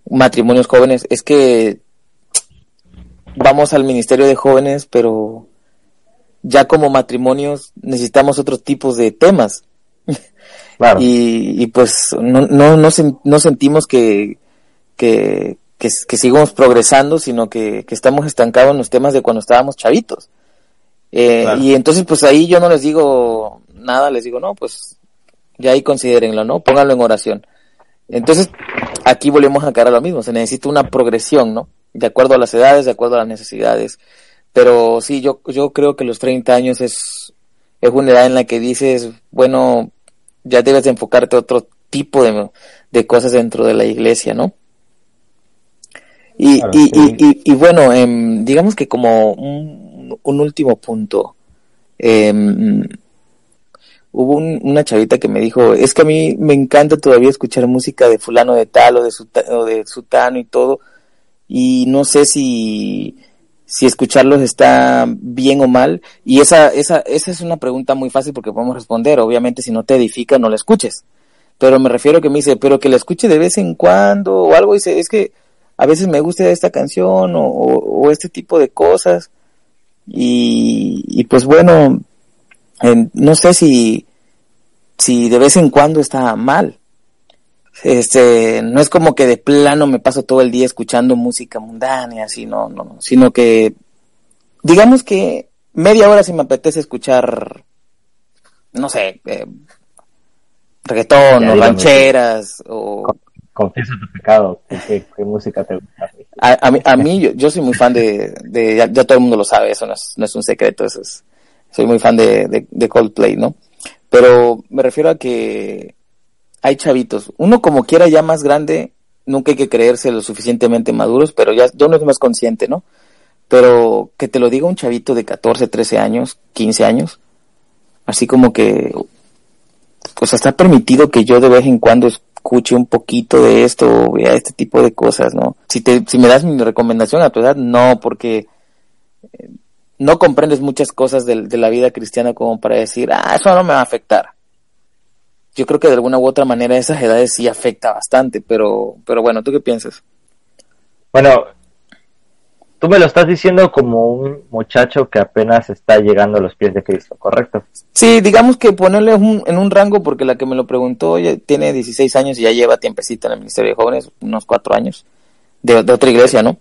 matrimonios jóvenes, es que vamos al ministerio de jóvenes, pero ya como matrimonios necesitamos otros tipos de temas. Claro. Y, y pues no, no, no, sen- no sentimos que, que, que, que sigamos progresando, sino que, que estamos estancados en los temas de cuando estábamos chavitos. Eh, Claro. Y entonces pues ahí yo no les digo nada, les digo, no, pues ya ahí considérenlo, ¿no? Pónganlo en oración. Entonces, aquí volvemos a caer a lo mismo, se necesita una progresión, ¿no? De acuerdo a las edades, de acuerdo a las necesidades. Pero sí, yo, yo creo que los 30 años es, es una edad en la que dices, bueno, ya debes de enfocarte a otro tipo de, de cosas dentro de la iglesia, ¿no? Y, Claro, y, sí. y, y, bueno, em, digamos que como un, un último punto, em, hubo un- una chavita que me dijo, es que a mí me encanta todavía escuchar música de fulano de tal o de, o de sutano y todo, y no sé si, si escucharlos está bien o mal, y esa, esa, esa es una pregunta muy fácil porque podemos responder, obviamente si no te edifica no la escuches, pero me refiero que me dice, pero que la escuche de vez en cuando o algo, dice, es que a veces me gusta esta canción o, o- este tipo de cosas, y, y pues bueno, en- no sé si, si de vez en cuando está mal. Este, no es como que de plano me paso todo el día escuchando música mundana y así, no, no, no, sino que, digamos que media hora si me apetece escuchar, no sé, eh, reggaetón Ya, o rancheras o, Confiesa tu pecado, ¿qué, qué- qué música te gusta? A, a mí, a mí yo, yo soy muy fan de, de ya, ya todo el mundo lo sabe, eso no es, no es un secreto, eso es, soy muy fan de, de, de Coldplay, ¿no? Pero me refiero a que hay chavitos, uno como quiera ya más grande, nunca hay que creerse lo suficientemente maduros, pero ya, uno es más consciente, ¿no? Pero que te lo diga un chavito de 14, 13 años, 15 años, así como que, pues está permitido que yo de vez en cuando escuche un poquito de esto o vea este tipo de cosas, ¿no? Si te, si me das mi recomendación a tu edad, no, porque eh, no comprendes muchas cosas de, la vida cristiana como para decir, ah, eso no me va a afectar. Yo creo que de alguna u otra manera esas edades sí afecta bastante, pero, pero bueno, ¿tú qué piensas? Bueno, tú me lo estás diciendo como un muchacho que apenas está llegando a los pies de Cristo, ¿correcto? Sí, digamos que ponerle un- en un rango, porque la que me lo preguntó ya tiene 16 años y ya lleva tiempecito en el Ministerio de Jóvenes, unos cuatro años, de, de otra iglesia, ¿no?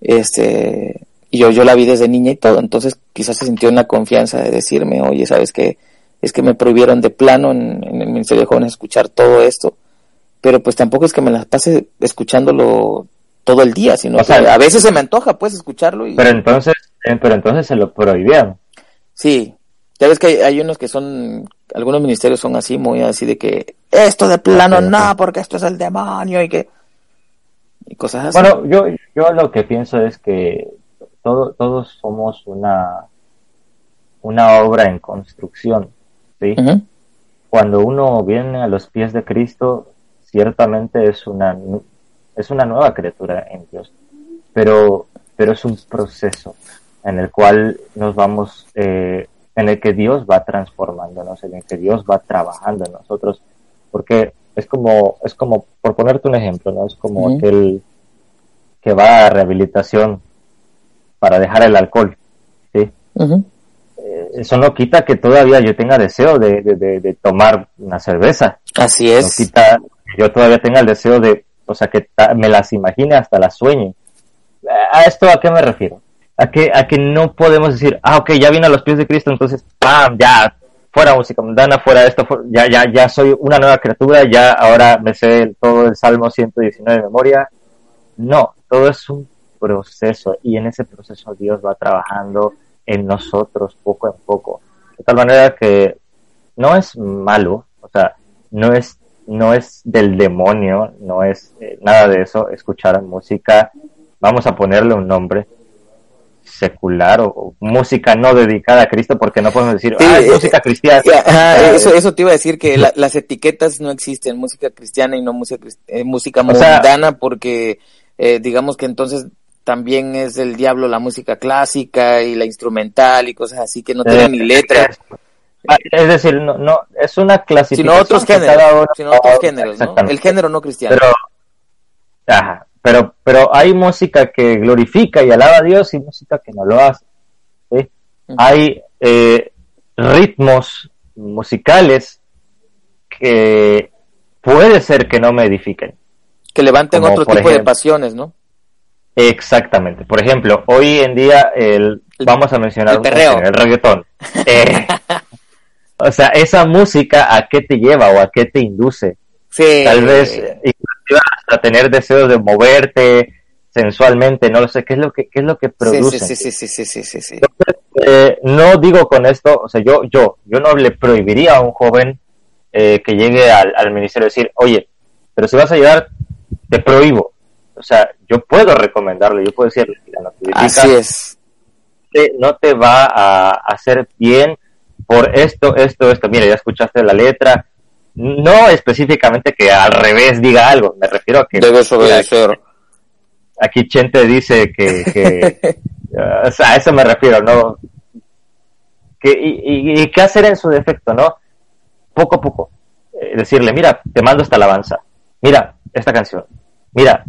Este, y yo, yo la vi desde niña y todo, entonces quizás se sintió una confianza de decirme, oye, ¿sabes qué? Es que me prohibieron de plano en, en el Ministerio de Jóvenes escuchar todo esto, pero pues tampoco es que me las pase escuchándolo todo el día, sino O sea, que a veces se me antoja, pues, escucharlo y... Pero entonces, eh, pero entonces se lo prohibieron. Sí, ya ves que hay, unos que son, algunos ministerios son así, muy así de que esto de plano no, porque esto es el demonio y que y cosas así. Bueno, yo, yo lo que pienso es que todo, todos somos una, una obra en construcción, ¿sí? Cuando uno viene a los pies de Cristo, ciertamente es una, es una nueva criatura en Dios, pero, pero es un proceso en el cual nos vamos, eh, en el que Dios va transformándonos, en el que Dios va trabajando en nosotros, porque es como, es como, por ponerte un ejemplo, ¿no? Es como Ujú. aquel que va a rehabilitación para dejar el alcohol, ¿sí? Eso no quita que todavía yo tenga deseo de, de, de- de tomar una cerveza, Así no es. quita que yo todavía tenga el deseo de, o sea, que me las imagine hasta las sueñe. ¿A esto a qué me refiero? a que, a que no podemos decir, ah, ok, ya vine a los pies de Cristo, entonces, ¡pam! Ya, fuera música mundana, fuera esto, ya, ya, ya soy una nueva criatura, ya ahora me sé todo el Salmo 119 de memoria. No, todo es un proceso y en ese proceso Dios va trabajando en nosotros poco a poco. De tal manera que no es malo, o sea, no es, no es del demonio, no es eh, nada de eso, escuchar música, vamos a ponerle un nombre secular o, o música no dedicada a Cristo porque no podemos decir, Sí, ah, es eh, música cristiana. Ajá, Ah, eso, eso te iba a decir que la- las etiquetas no existen, música cristiana y no música, eh, música O sea- mundana, porque eh, digamos que entonces también es el diablo la música clásica y la instrumental y cosas así que no tienen Eh, ni letra, Ah, Es decir, no, no, es una clasificación. sino otros géneros, sino otros géneros, ¿no? El género no cristiano. Pero, ajá, pero, pero hay música que glorifica y alaba a Dios y música que no lo hace. Hay eh, ritmos musicales que puede ser que no me edifiquen. que levanten como otro tipo de pasiones, ¿no? Exactamente. Por ejemplo, hoy en día el, vamos a mencionar el perreo. el reggaetón. Eh, o sea, esa música a qué te lleva o a qué te induce. Sí. Tal vez hasta tener deseos de moverte sensualmente, no lo sé, qué es lo que qué es lo que produce. sí, sí, sí, sí, sí, sí, sí. Eh, no digo con esto, o sea, yo yo yo no le prohibiría a un joven eh, que llegue al, al ministerio decir, oye, pero si vas a llegar, te prohíbo. O sea, yo puedo recomendarle, yo puedo decirle, mira, no te Así es. te- no te va a hacer bien por esto, esto, esto. Mira, ya escuchaste la letra. No específicamente que al revés diga algo, me refiero a que Debes obedecer. aquí Chente dice que, que uh, o sea, a eso me refiero, ¿no? Que, y, y- y qué hacer en su defecto, ¿no? Poco a poco. Eh, decirle, mira, te mando esta alabanza, mira, esta canción, mira,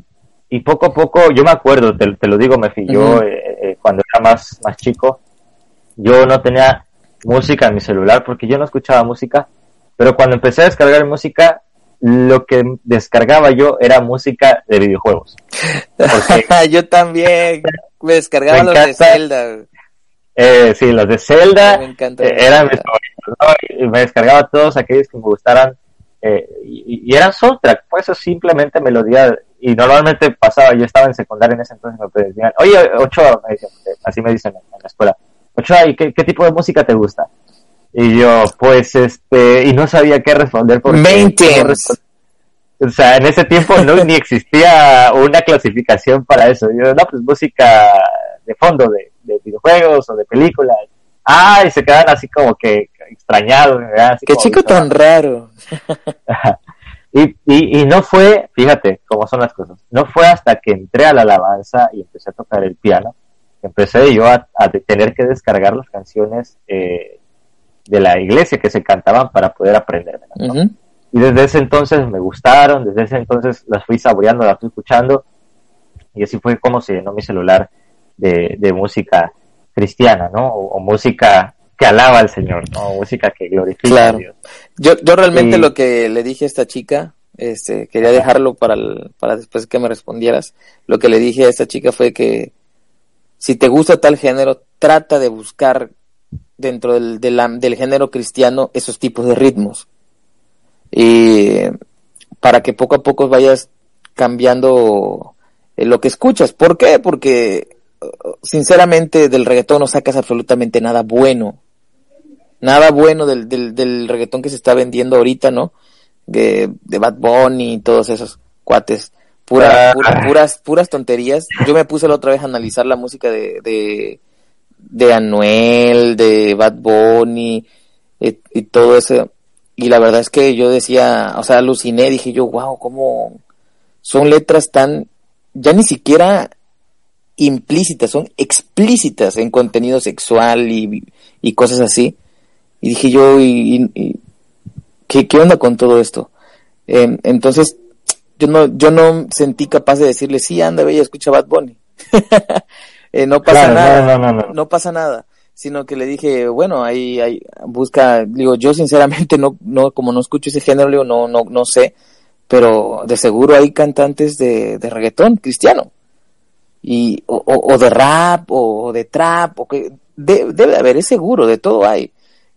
y poco a poco, yo me acuerdo, te, te lo digo, Mefi, yo eh, eh, cuando era más, más chico, yo no tenía música en mi celular porque yo no escuchaba música, pero cuando empecé a descargar música, lo que descargaba yo era música de videojuegos. Yo también me descargaba Me los de. Zelda. Eh, sí, los de Zelda Me encanta eran mis favoritos, ¿no? Y me descargaba todos aquellos que me gustaran eh, y, y eran soundtrack, pues eso simplemente melodía y normalmente pasaba, yo estaba en secundaria en ese entonces me decían, oye Ochoa, me decían, eh, así me dicen en la escuela, Ochoa, ¿y qué, qué tipo de música te gusta? Y yo, pues este, y no sabía qué responder porque Maintenance. o sea, en ese tiempo no ni existía una clasificación para eso. Yo, no, pues música de fondo de, de videojuegos o de películas. Ah, y se quedan así como que extrañados. ¿verdad? Así Qué como chico tan raro. Y, y, y no fue, fíjate cómo son las cosas, no fue hasta que entré a la alabanza y empecé a tocar el piano, que empecé yo a, tener que descargar las canciones eh, de la iglesia que se cantaban para poder aprenderme. Ujú. Y desde ese entonces me gustaron, desde ese entonces las fui saboreando, las fui escuchando. Y así fue como se llenó mi celular de, de música cristiana, ¿no? O, o música que alaba al Señor, ¿no? Música que glorifica Claro. a Dios. Yo, yo realmente lo que le dije a esta chica, este, quería dejarlo para, el- para después que me respondieras. Lo que le dije a esta chica fue que si te gusta tal género, trata de buscar dentro del, del, género cristiano esos tipos de ritmos. Y para que poco a poco vayas cambiando eh, lo que escuchas. ¿Por qué? Porque sinceramente del reggaetón no sacas absolutamente nada bueno nada bueno del, del, del reggaetón que se está vendiendo ahorita, ¿no? De, de Bad Bunny y todos esos cuates. Pura, Ah. pura- puras, puras tonterías. Yo me puse la otra vez a analizar la música de, de, de Anuel, de Bad Bunny y, y todo eso. Y la verdad es que yo decía, o sea, aluciné, dije yo, wow, cómo son letras tan, ya ni siquiera implícitas, son explícitas en contenido sexual y, y cosas así. Y dije yo, y, y- y- ¿qué, ¿qué onda con todo esto? Eh, entonces, yo no, yo no sentí capaz de decirle, sí, anda, bella, escucha Bad Bunny. Eh, no pasa Claro, nada, no, no, no, no. pasa nada. Sino que le dije, bueno, ahí, ahí, busca, digo, yo sinceramente no, no, como no escucho ese género, digo, no, no, no sé, pero de seguro hay cantantes de, de reggaetón cristiano. y o, o- o de rap o de trap o que de- debe haber es seguro de todo hay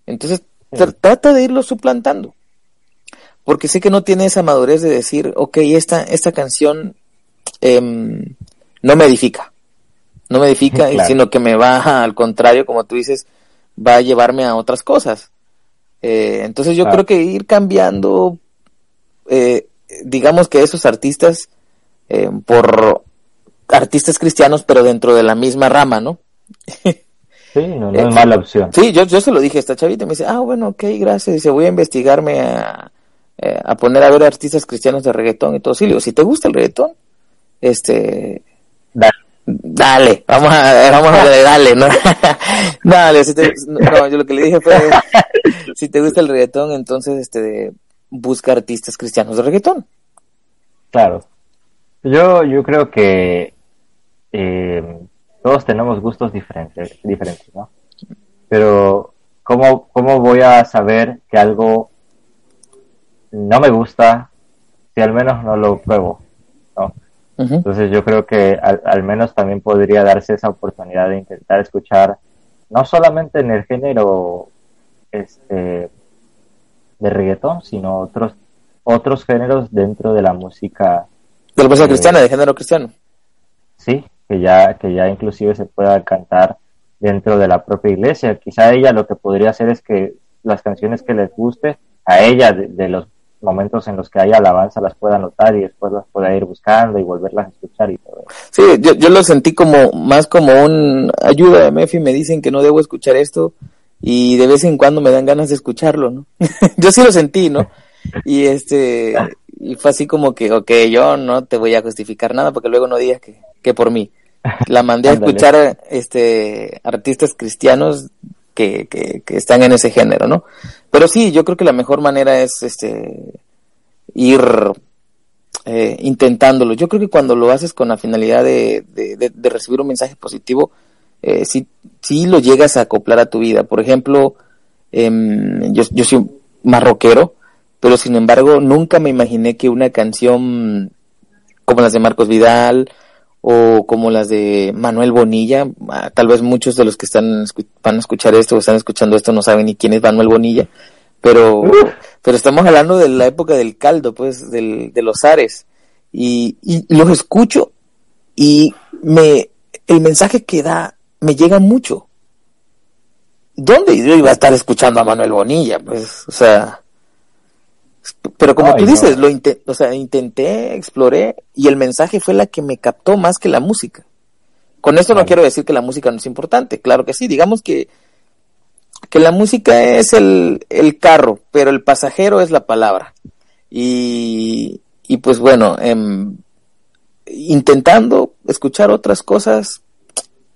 entonces tr- trata de irlo suplantando porque sé que no tiene esa madurez de decir ok esta esta canción em, no me edifica no me edifica Claro. sino que me va al contrario como tú dices va a llevarme a otras cosas Eh, entonces yo Claro. creo que ir cambiando eh, digamos que esos artistas eh, por artistas cristianos, pero dentro de la misma rama, ¿no? Sí, no, no Eh, es mala opción. Sí, yo, yo se lo dije a esta chavita, me dice, ah, bueno, ok, gracias, dice, voy a investigarme a, eh, a poner a ver artistas cristianos de reggaetón y todo. Sí, le digo, si te gusta el reggaetón, este, Dale. dale, vamos a, vamos a darle, dale, ¿no? dale, si te, no, yo lo que le dije fue, si te gusta el reggaetón, entonces, este, busca artistas cristianos de reggaetón. Claro. Yo, yo creo que eh, todos tenemos gustos diferentes, diferentes, ¿no? Pero, ¿cómo, ¿cómo voy a saber que algo no me gusta si al menos no lo pruebo? ¿no? Entonces yo creo que al, al menos también podría darse esa oportunidad de intentar escuchar, no solamente en el género este, de reggaetón, sino otros, otros géneros dentro de la música De la música Eh, cristiana, de género cristiano. sí, que ya, que ya inclusive se pueda cantar dentro de la propia iglesia. Quizá ella lo que podría hacer es que las canciones que les guste a ella de, los momentos en los que hay alabanza las pueda anotar y después las pueda ir buscando y volverlas a escuchar y todo. Sí, yo, yo lo sentí como más como un ayuda de Mefi, me dicen que no debo escuchar esto y de vez en cuando me dan ganas de escucharlo, ¿no? yo sí lo sentí, ¿no? Y este, y fue así como que, ok, yo no te voy a justificar nada porque luego no digas que, que por mí. La mandé a escuchar este artistas cristianos que, que, que están en ese género, ¿no? Pero sí, yo creo que la mejor manera es este ir eh, intentándolo. Yo creo que cuando lo haces con la finalidad de, de, de- de recibir un mensaje positivo, eh, sí, sí lo llegas a acoplar a tu vida. Por ejemplo, em, yo, yo soy más rockero, pero sin embargo nunca me imaginé que una canción como las de Marcos Vidal o como las de Manuel Bonilla, ah, tal vez muchos de los que están van a escuchar esto o están escuchando esto no saben ni quién es Manuel Bonilla, pero pero estamos hablando de la época del caldo, pues, del, de los ares. Y, y los escucho y me, el mensaje que da me llega mucho. ¿Dónde yo iba a estar escuchando a Manuel Bonilla? Pues, o sea, pero como Ay, tú no. dices, lo inte- o sea, intenté, exploré y el mensaje fue la que me captó más que la música. Con esto no quiero decir que la música no es importante, claro que sí, digamos que que la música es el, el carro, pero el pasajero es la palabra. Y, y pues bueno, em, intentando escuchar otras cosas,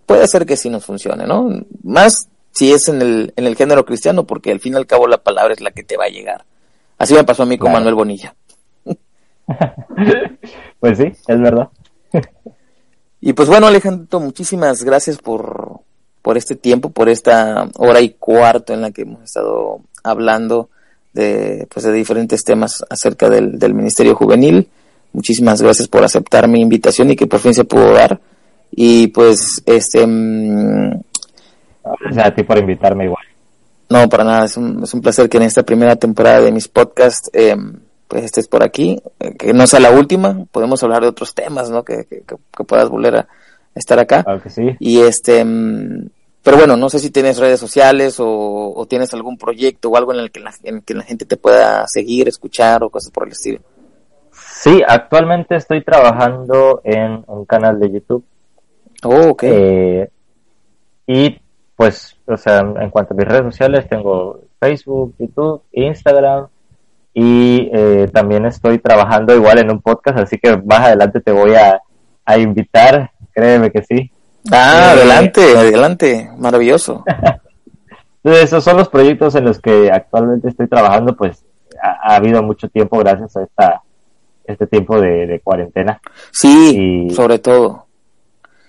puede ser que sí nos funcione, ¿no? Más si es en el, en el género cristiano, porque al fin y al cabo la palabra es la que te va a llegar. Así me pasó a mí con Claro. Manuel Bonilla. Pues sí, es verdad. Y pues bueno, Alejandro, muchísimas gracias por, por este tiempo, por esta hora y cuarto en la que hemos estado hablando de, pues de diferentes temas acerca del, del Ministerio Juvenil. Muchísimas gracias por aceptar mi invitación y que por fin se pudo dar. Y pues, este, mm, Gracias a ti por invitarme igual. No, para nada, es un, es un placer que en esta primera temporada de mis podcasts, eh, pues estés por aquí, eh, que no sea la última, podemos hablar de otros temas, ¿no? Que, que, que- puedas volver a estar acá. Claro que sí. Y este, mm, pero bueno, no sé si tienes redes sociales o, o tienes algún proyecto o algo en el que la, en el que la gente te pueda seguir, escuchar o cosas por el estilo. Sí, actualmente estoy trabajando en un canal de YouTube Oh, ok. Eh, y pues, o sea, en cuanto a mis redes sociales, tengo Facebook, YouTube, Instagram y eh, también estoy trabajando igual en un podcast, así que más adelante te voy a, a invitar, créeme que sí. ah, eh, adelante, adelante, maravilloso. Entonces, esos son los proyectos en los que actualmente estoy trabajando, pues ha, ha habido mucho tiempo gracias a esta este tiempo de, de cuarentena Sí, Y- sobre todo.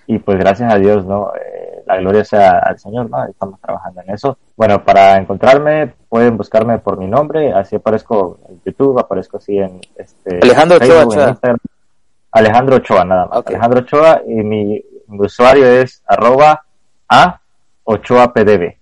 y pues gracias a Dios, ¿no? La gloria sea al Señor, ¿no? Estamos trabajando en eso. Bueno, para encontrarme pueden buscarme por mi nombre, así aparezco en YouTube, aparezco así en este Alejandro Ochoa, Facebook, en Ochoa. Instagram. Alejandro Ochoa, nada más. Alejandro Ochoa y mi mi usuario es arroba a 8apdb.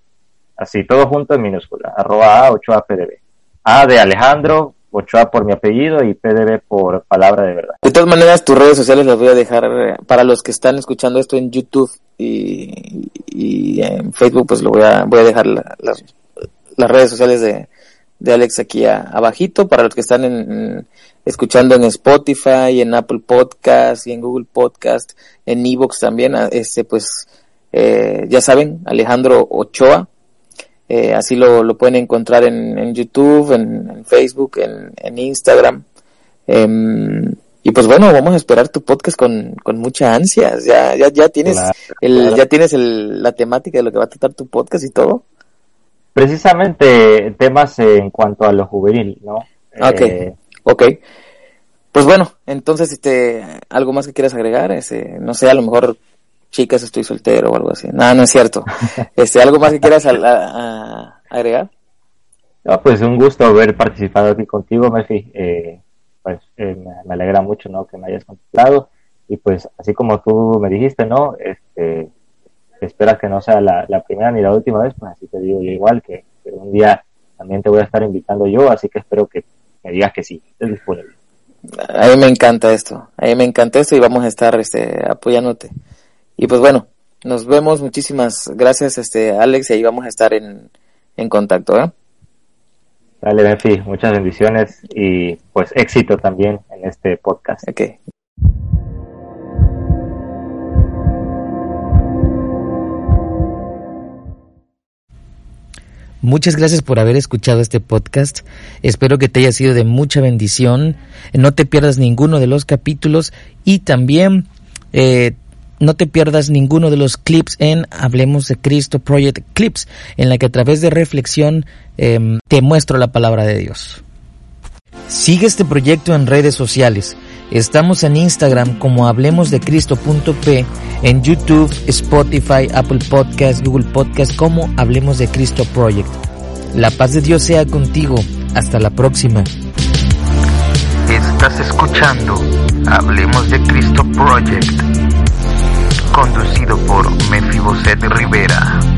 Así, todo junto en minúscula, arroba a 8apdb. A de Alejandro, Ochoa por mi apellido y PDB por palabra de verdad. De todas maneras, tus redes sociales las voy a dejar eh, para los que están escuchando esto en YouTube y, y en Facebook, pues lo voy a, voy a dejar la- las, redes sociales de, de Alex aquí abajito. Para los que están en, escuchando en Spotify, en Apple Podcast y en Google Podcast, en Evox también, este pues eh, ya saben, Alejandro Ochoa. Eh, así lo, lo pueden encontrar en, en YouTube, en, en Facebook, en, en Instagram. Em, y pues bueno, vamos a esperar tu podcast con, con mucha ansias. Ya, ya, ya tienes Claro, el, claro. ya tienes el, la temática de lo que va a tratar tu podcast y todo. Precisamente temas en cuanto a lo juvenil, ¿no? Ok. Eh, Ok. Pues bueno, entonces, este, algo más que quieras agregar, este, no sé, a lo mejor chicas estoy soltero o algo así. No, no es cierto. Este, algo más que quieras al- a- a- agregar. no, pues un gusto haber participado aquí contigo, Murphy. Eh, pues eh, me, alegra mucho, ¿no? Que me hayas contemplado. Y pues así como tú me dijiste, ¿no? Este, esperas que no sea la, la primera ni la última vez, pues así te digo yo igual, que, que un día también te voy a estar invitando yo, así que espero que me digas que sí, estés disponible. A mí me encanta esto, a mí me encanta esto y vamos a estar este, apoyándote. Y pues bueno, nos vemos, muchísimas gracias este Alex y ahí vamos a estar en, en contacto, ¿eh? Dale, Benfi, muchas bendiciones y pues éxito también en este podcast. Ok. Muchas gracias por haber escuchado este podcast. Espero que te haya sido de mucha bendición. No te pierdas ninguno de los capítulos y también eh, no te pierdas ninguno de los clips en Hablemos de Cristo Project Clips, en la que a través de reflexión em, te muestro la palabra de Dios. Sigue este proyecto en redes sociales. Estamos en Instagram como Hablemos de Cristo.p, en YouTube, Spotify, Apple Podcast, Google Podcast como Hablemos de Cristo Project. La paz de Dios sea contigo. Hasta la próxima. Estás escuchando Hablemos de Cristo Project, conducido por Mefiboset Rivera.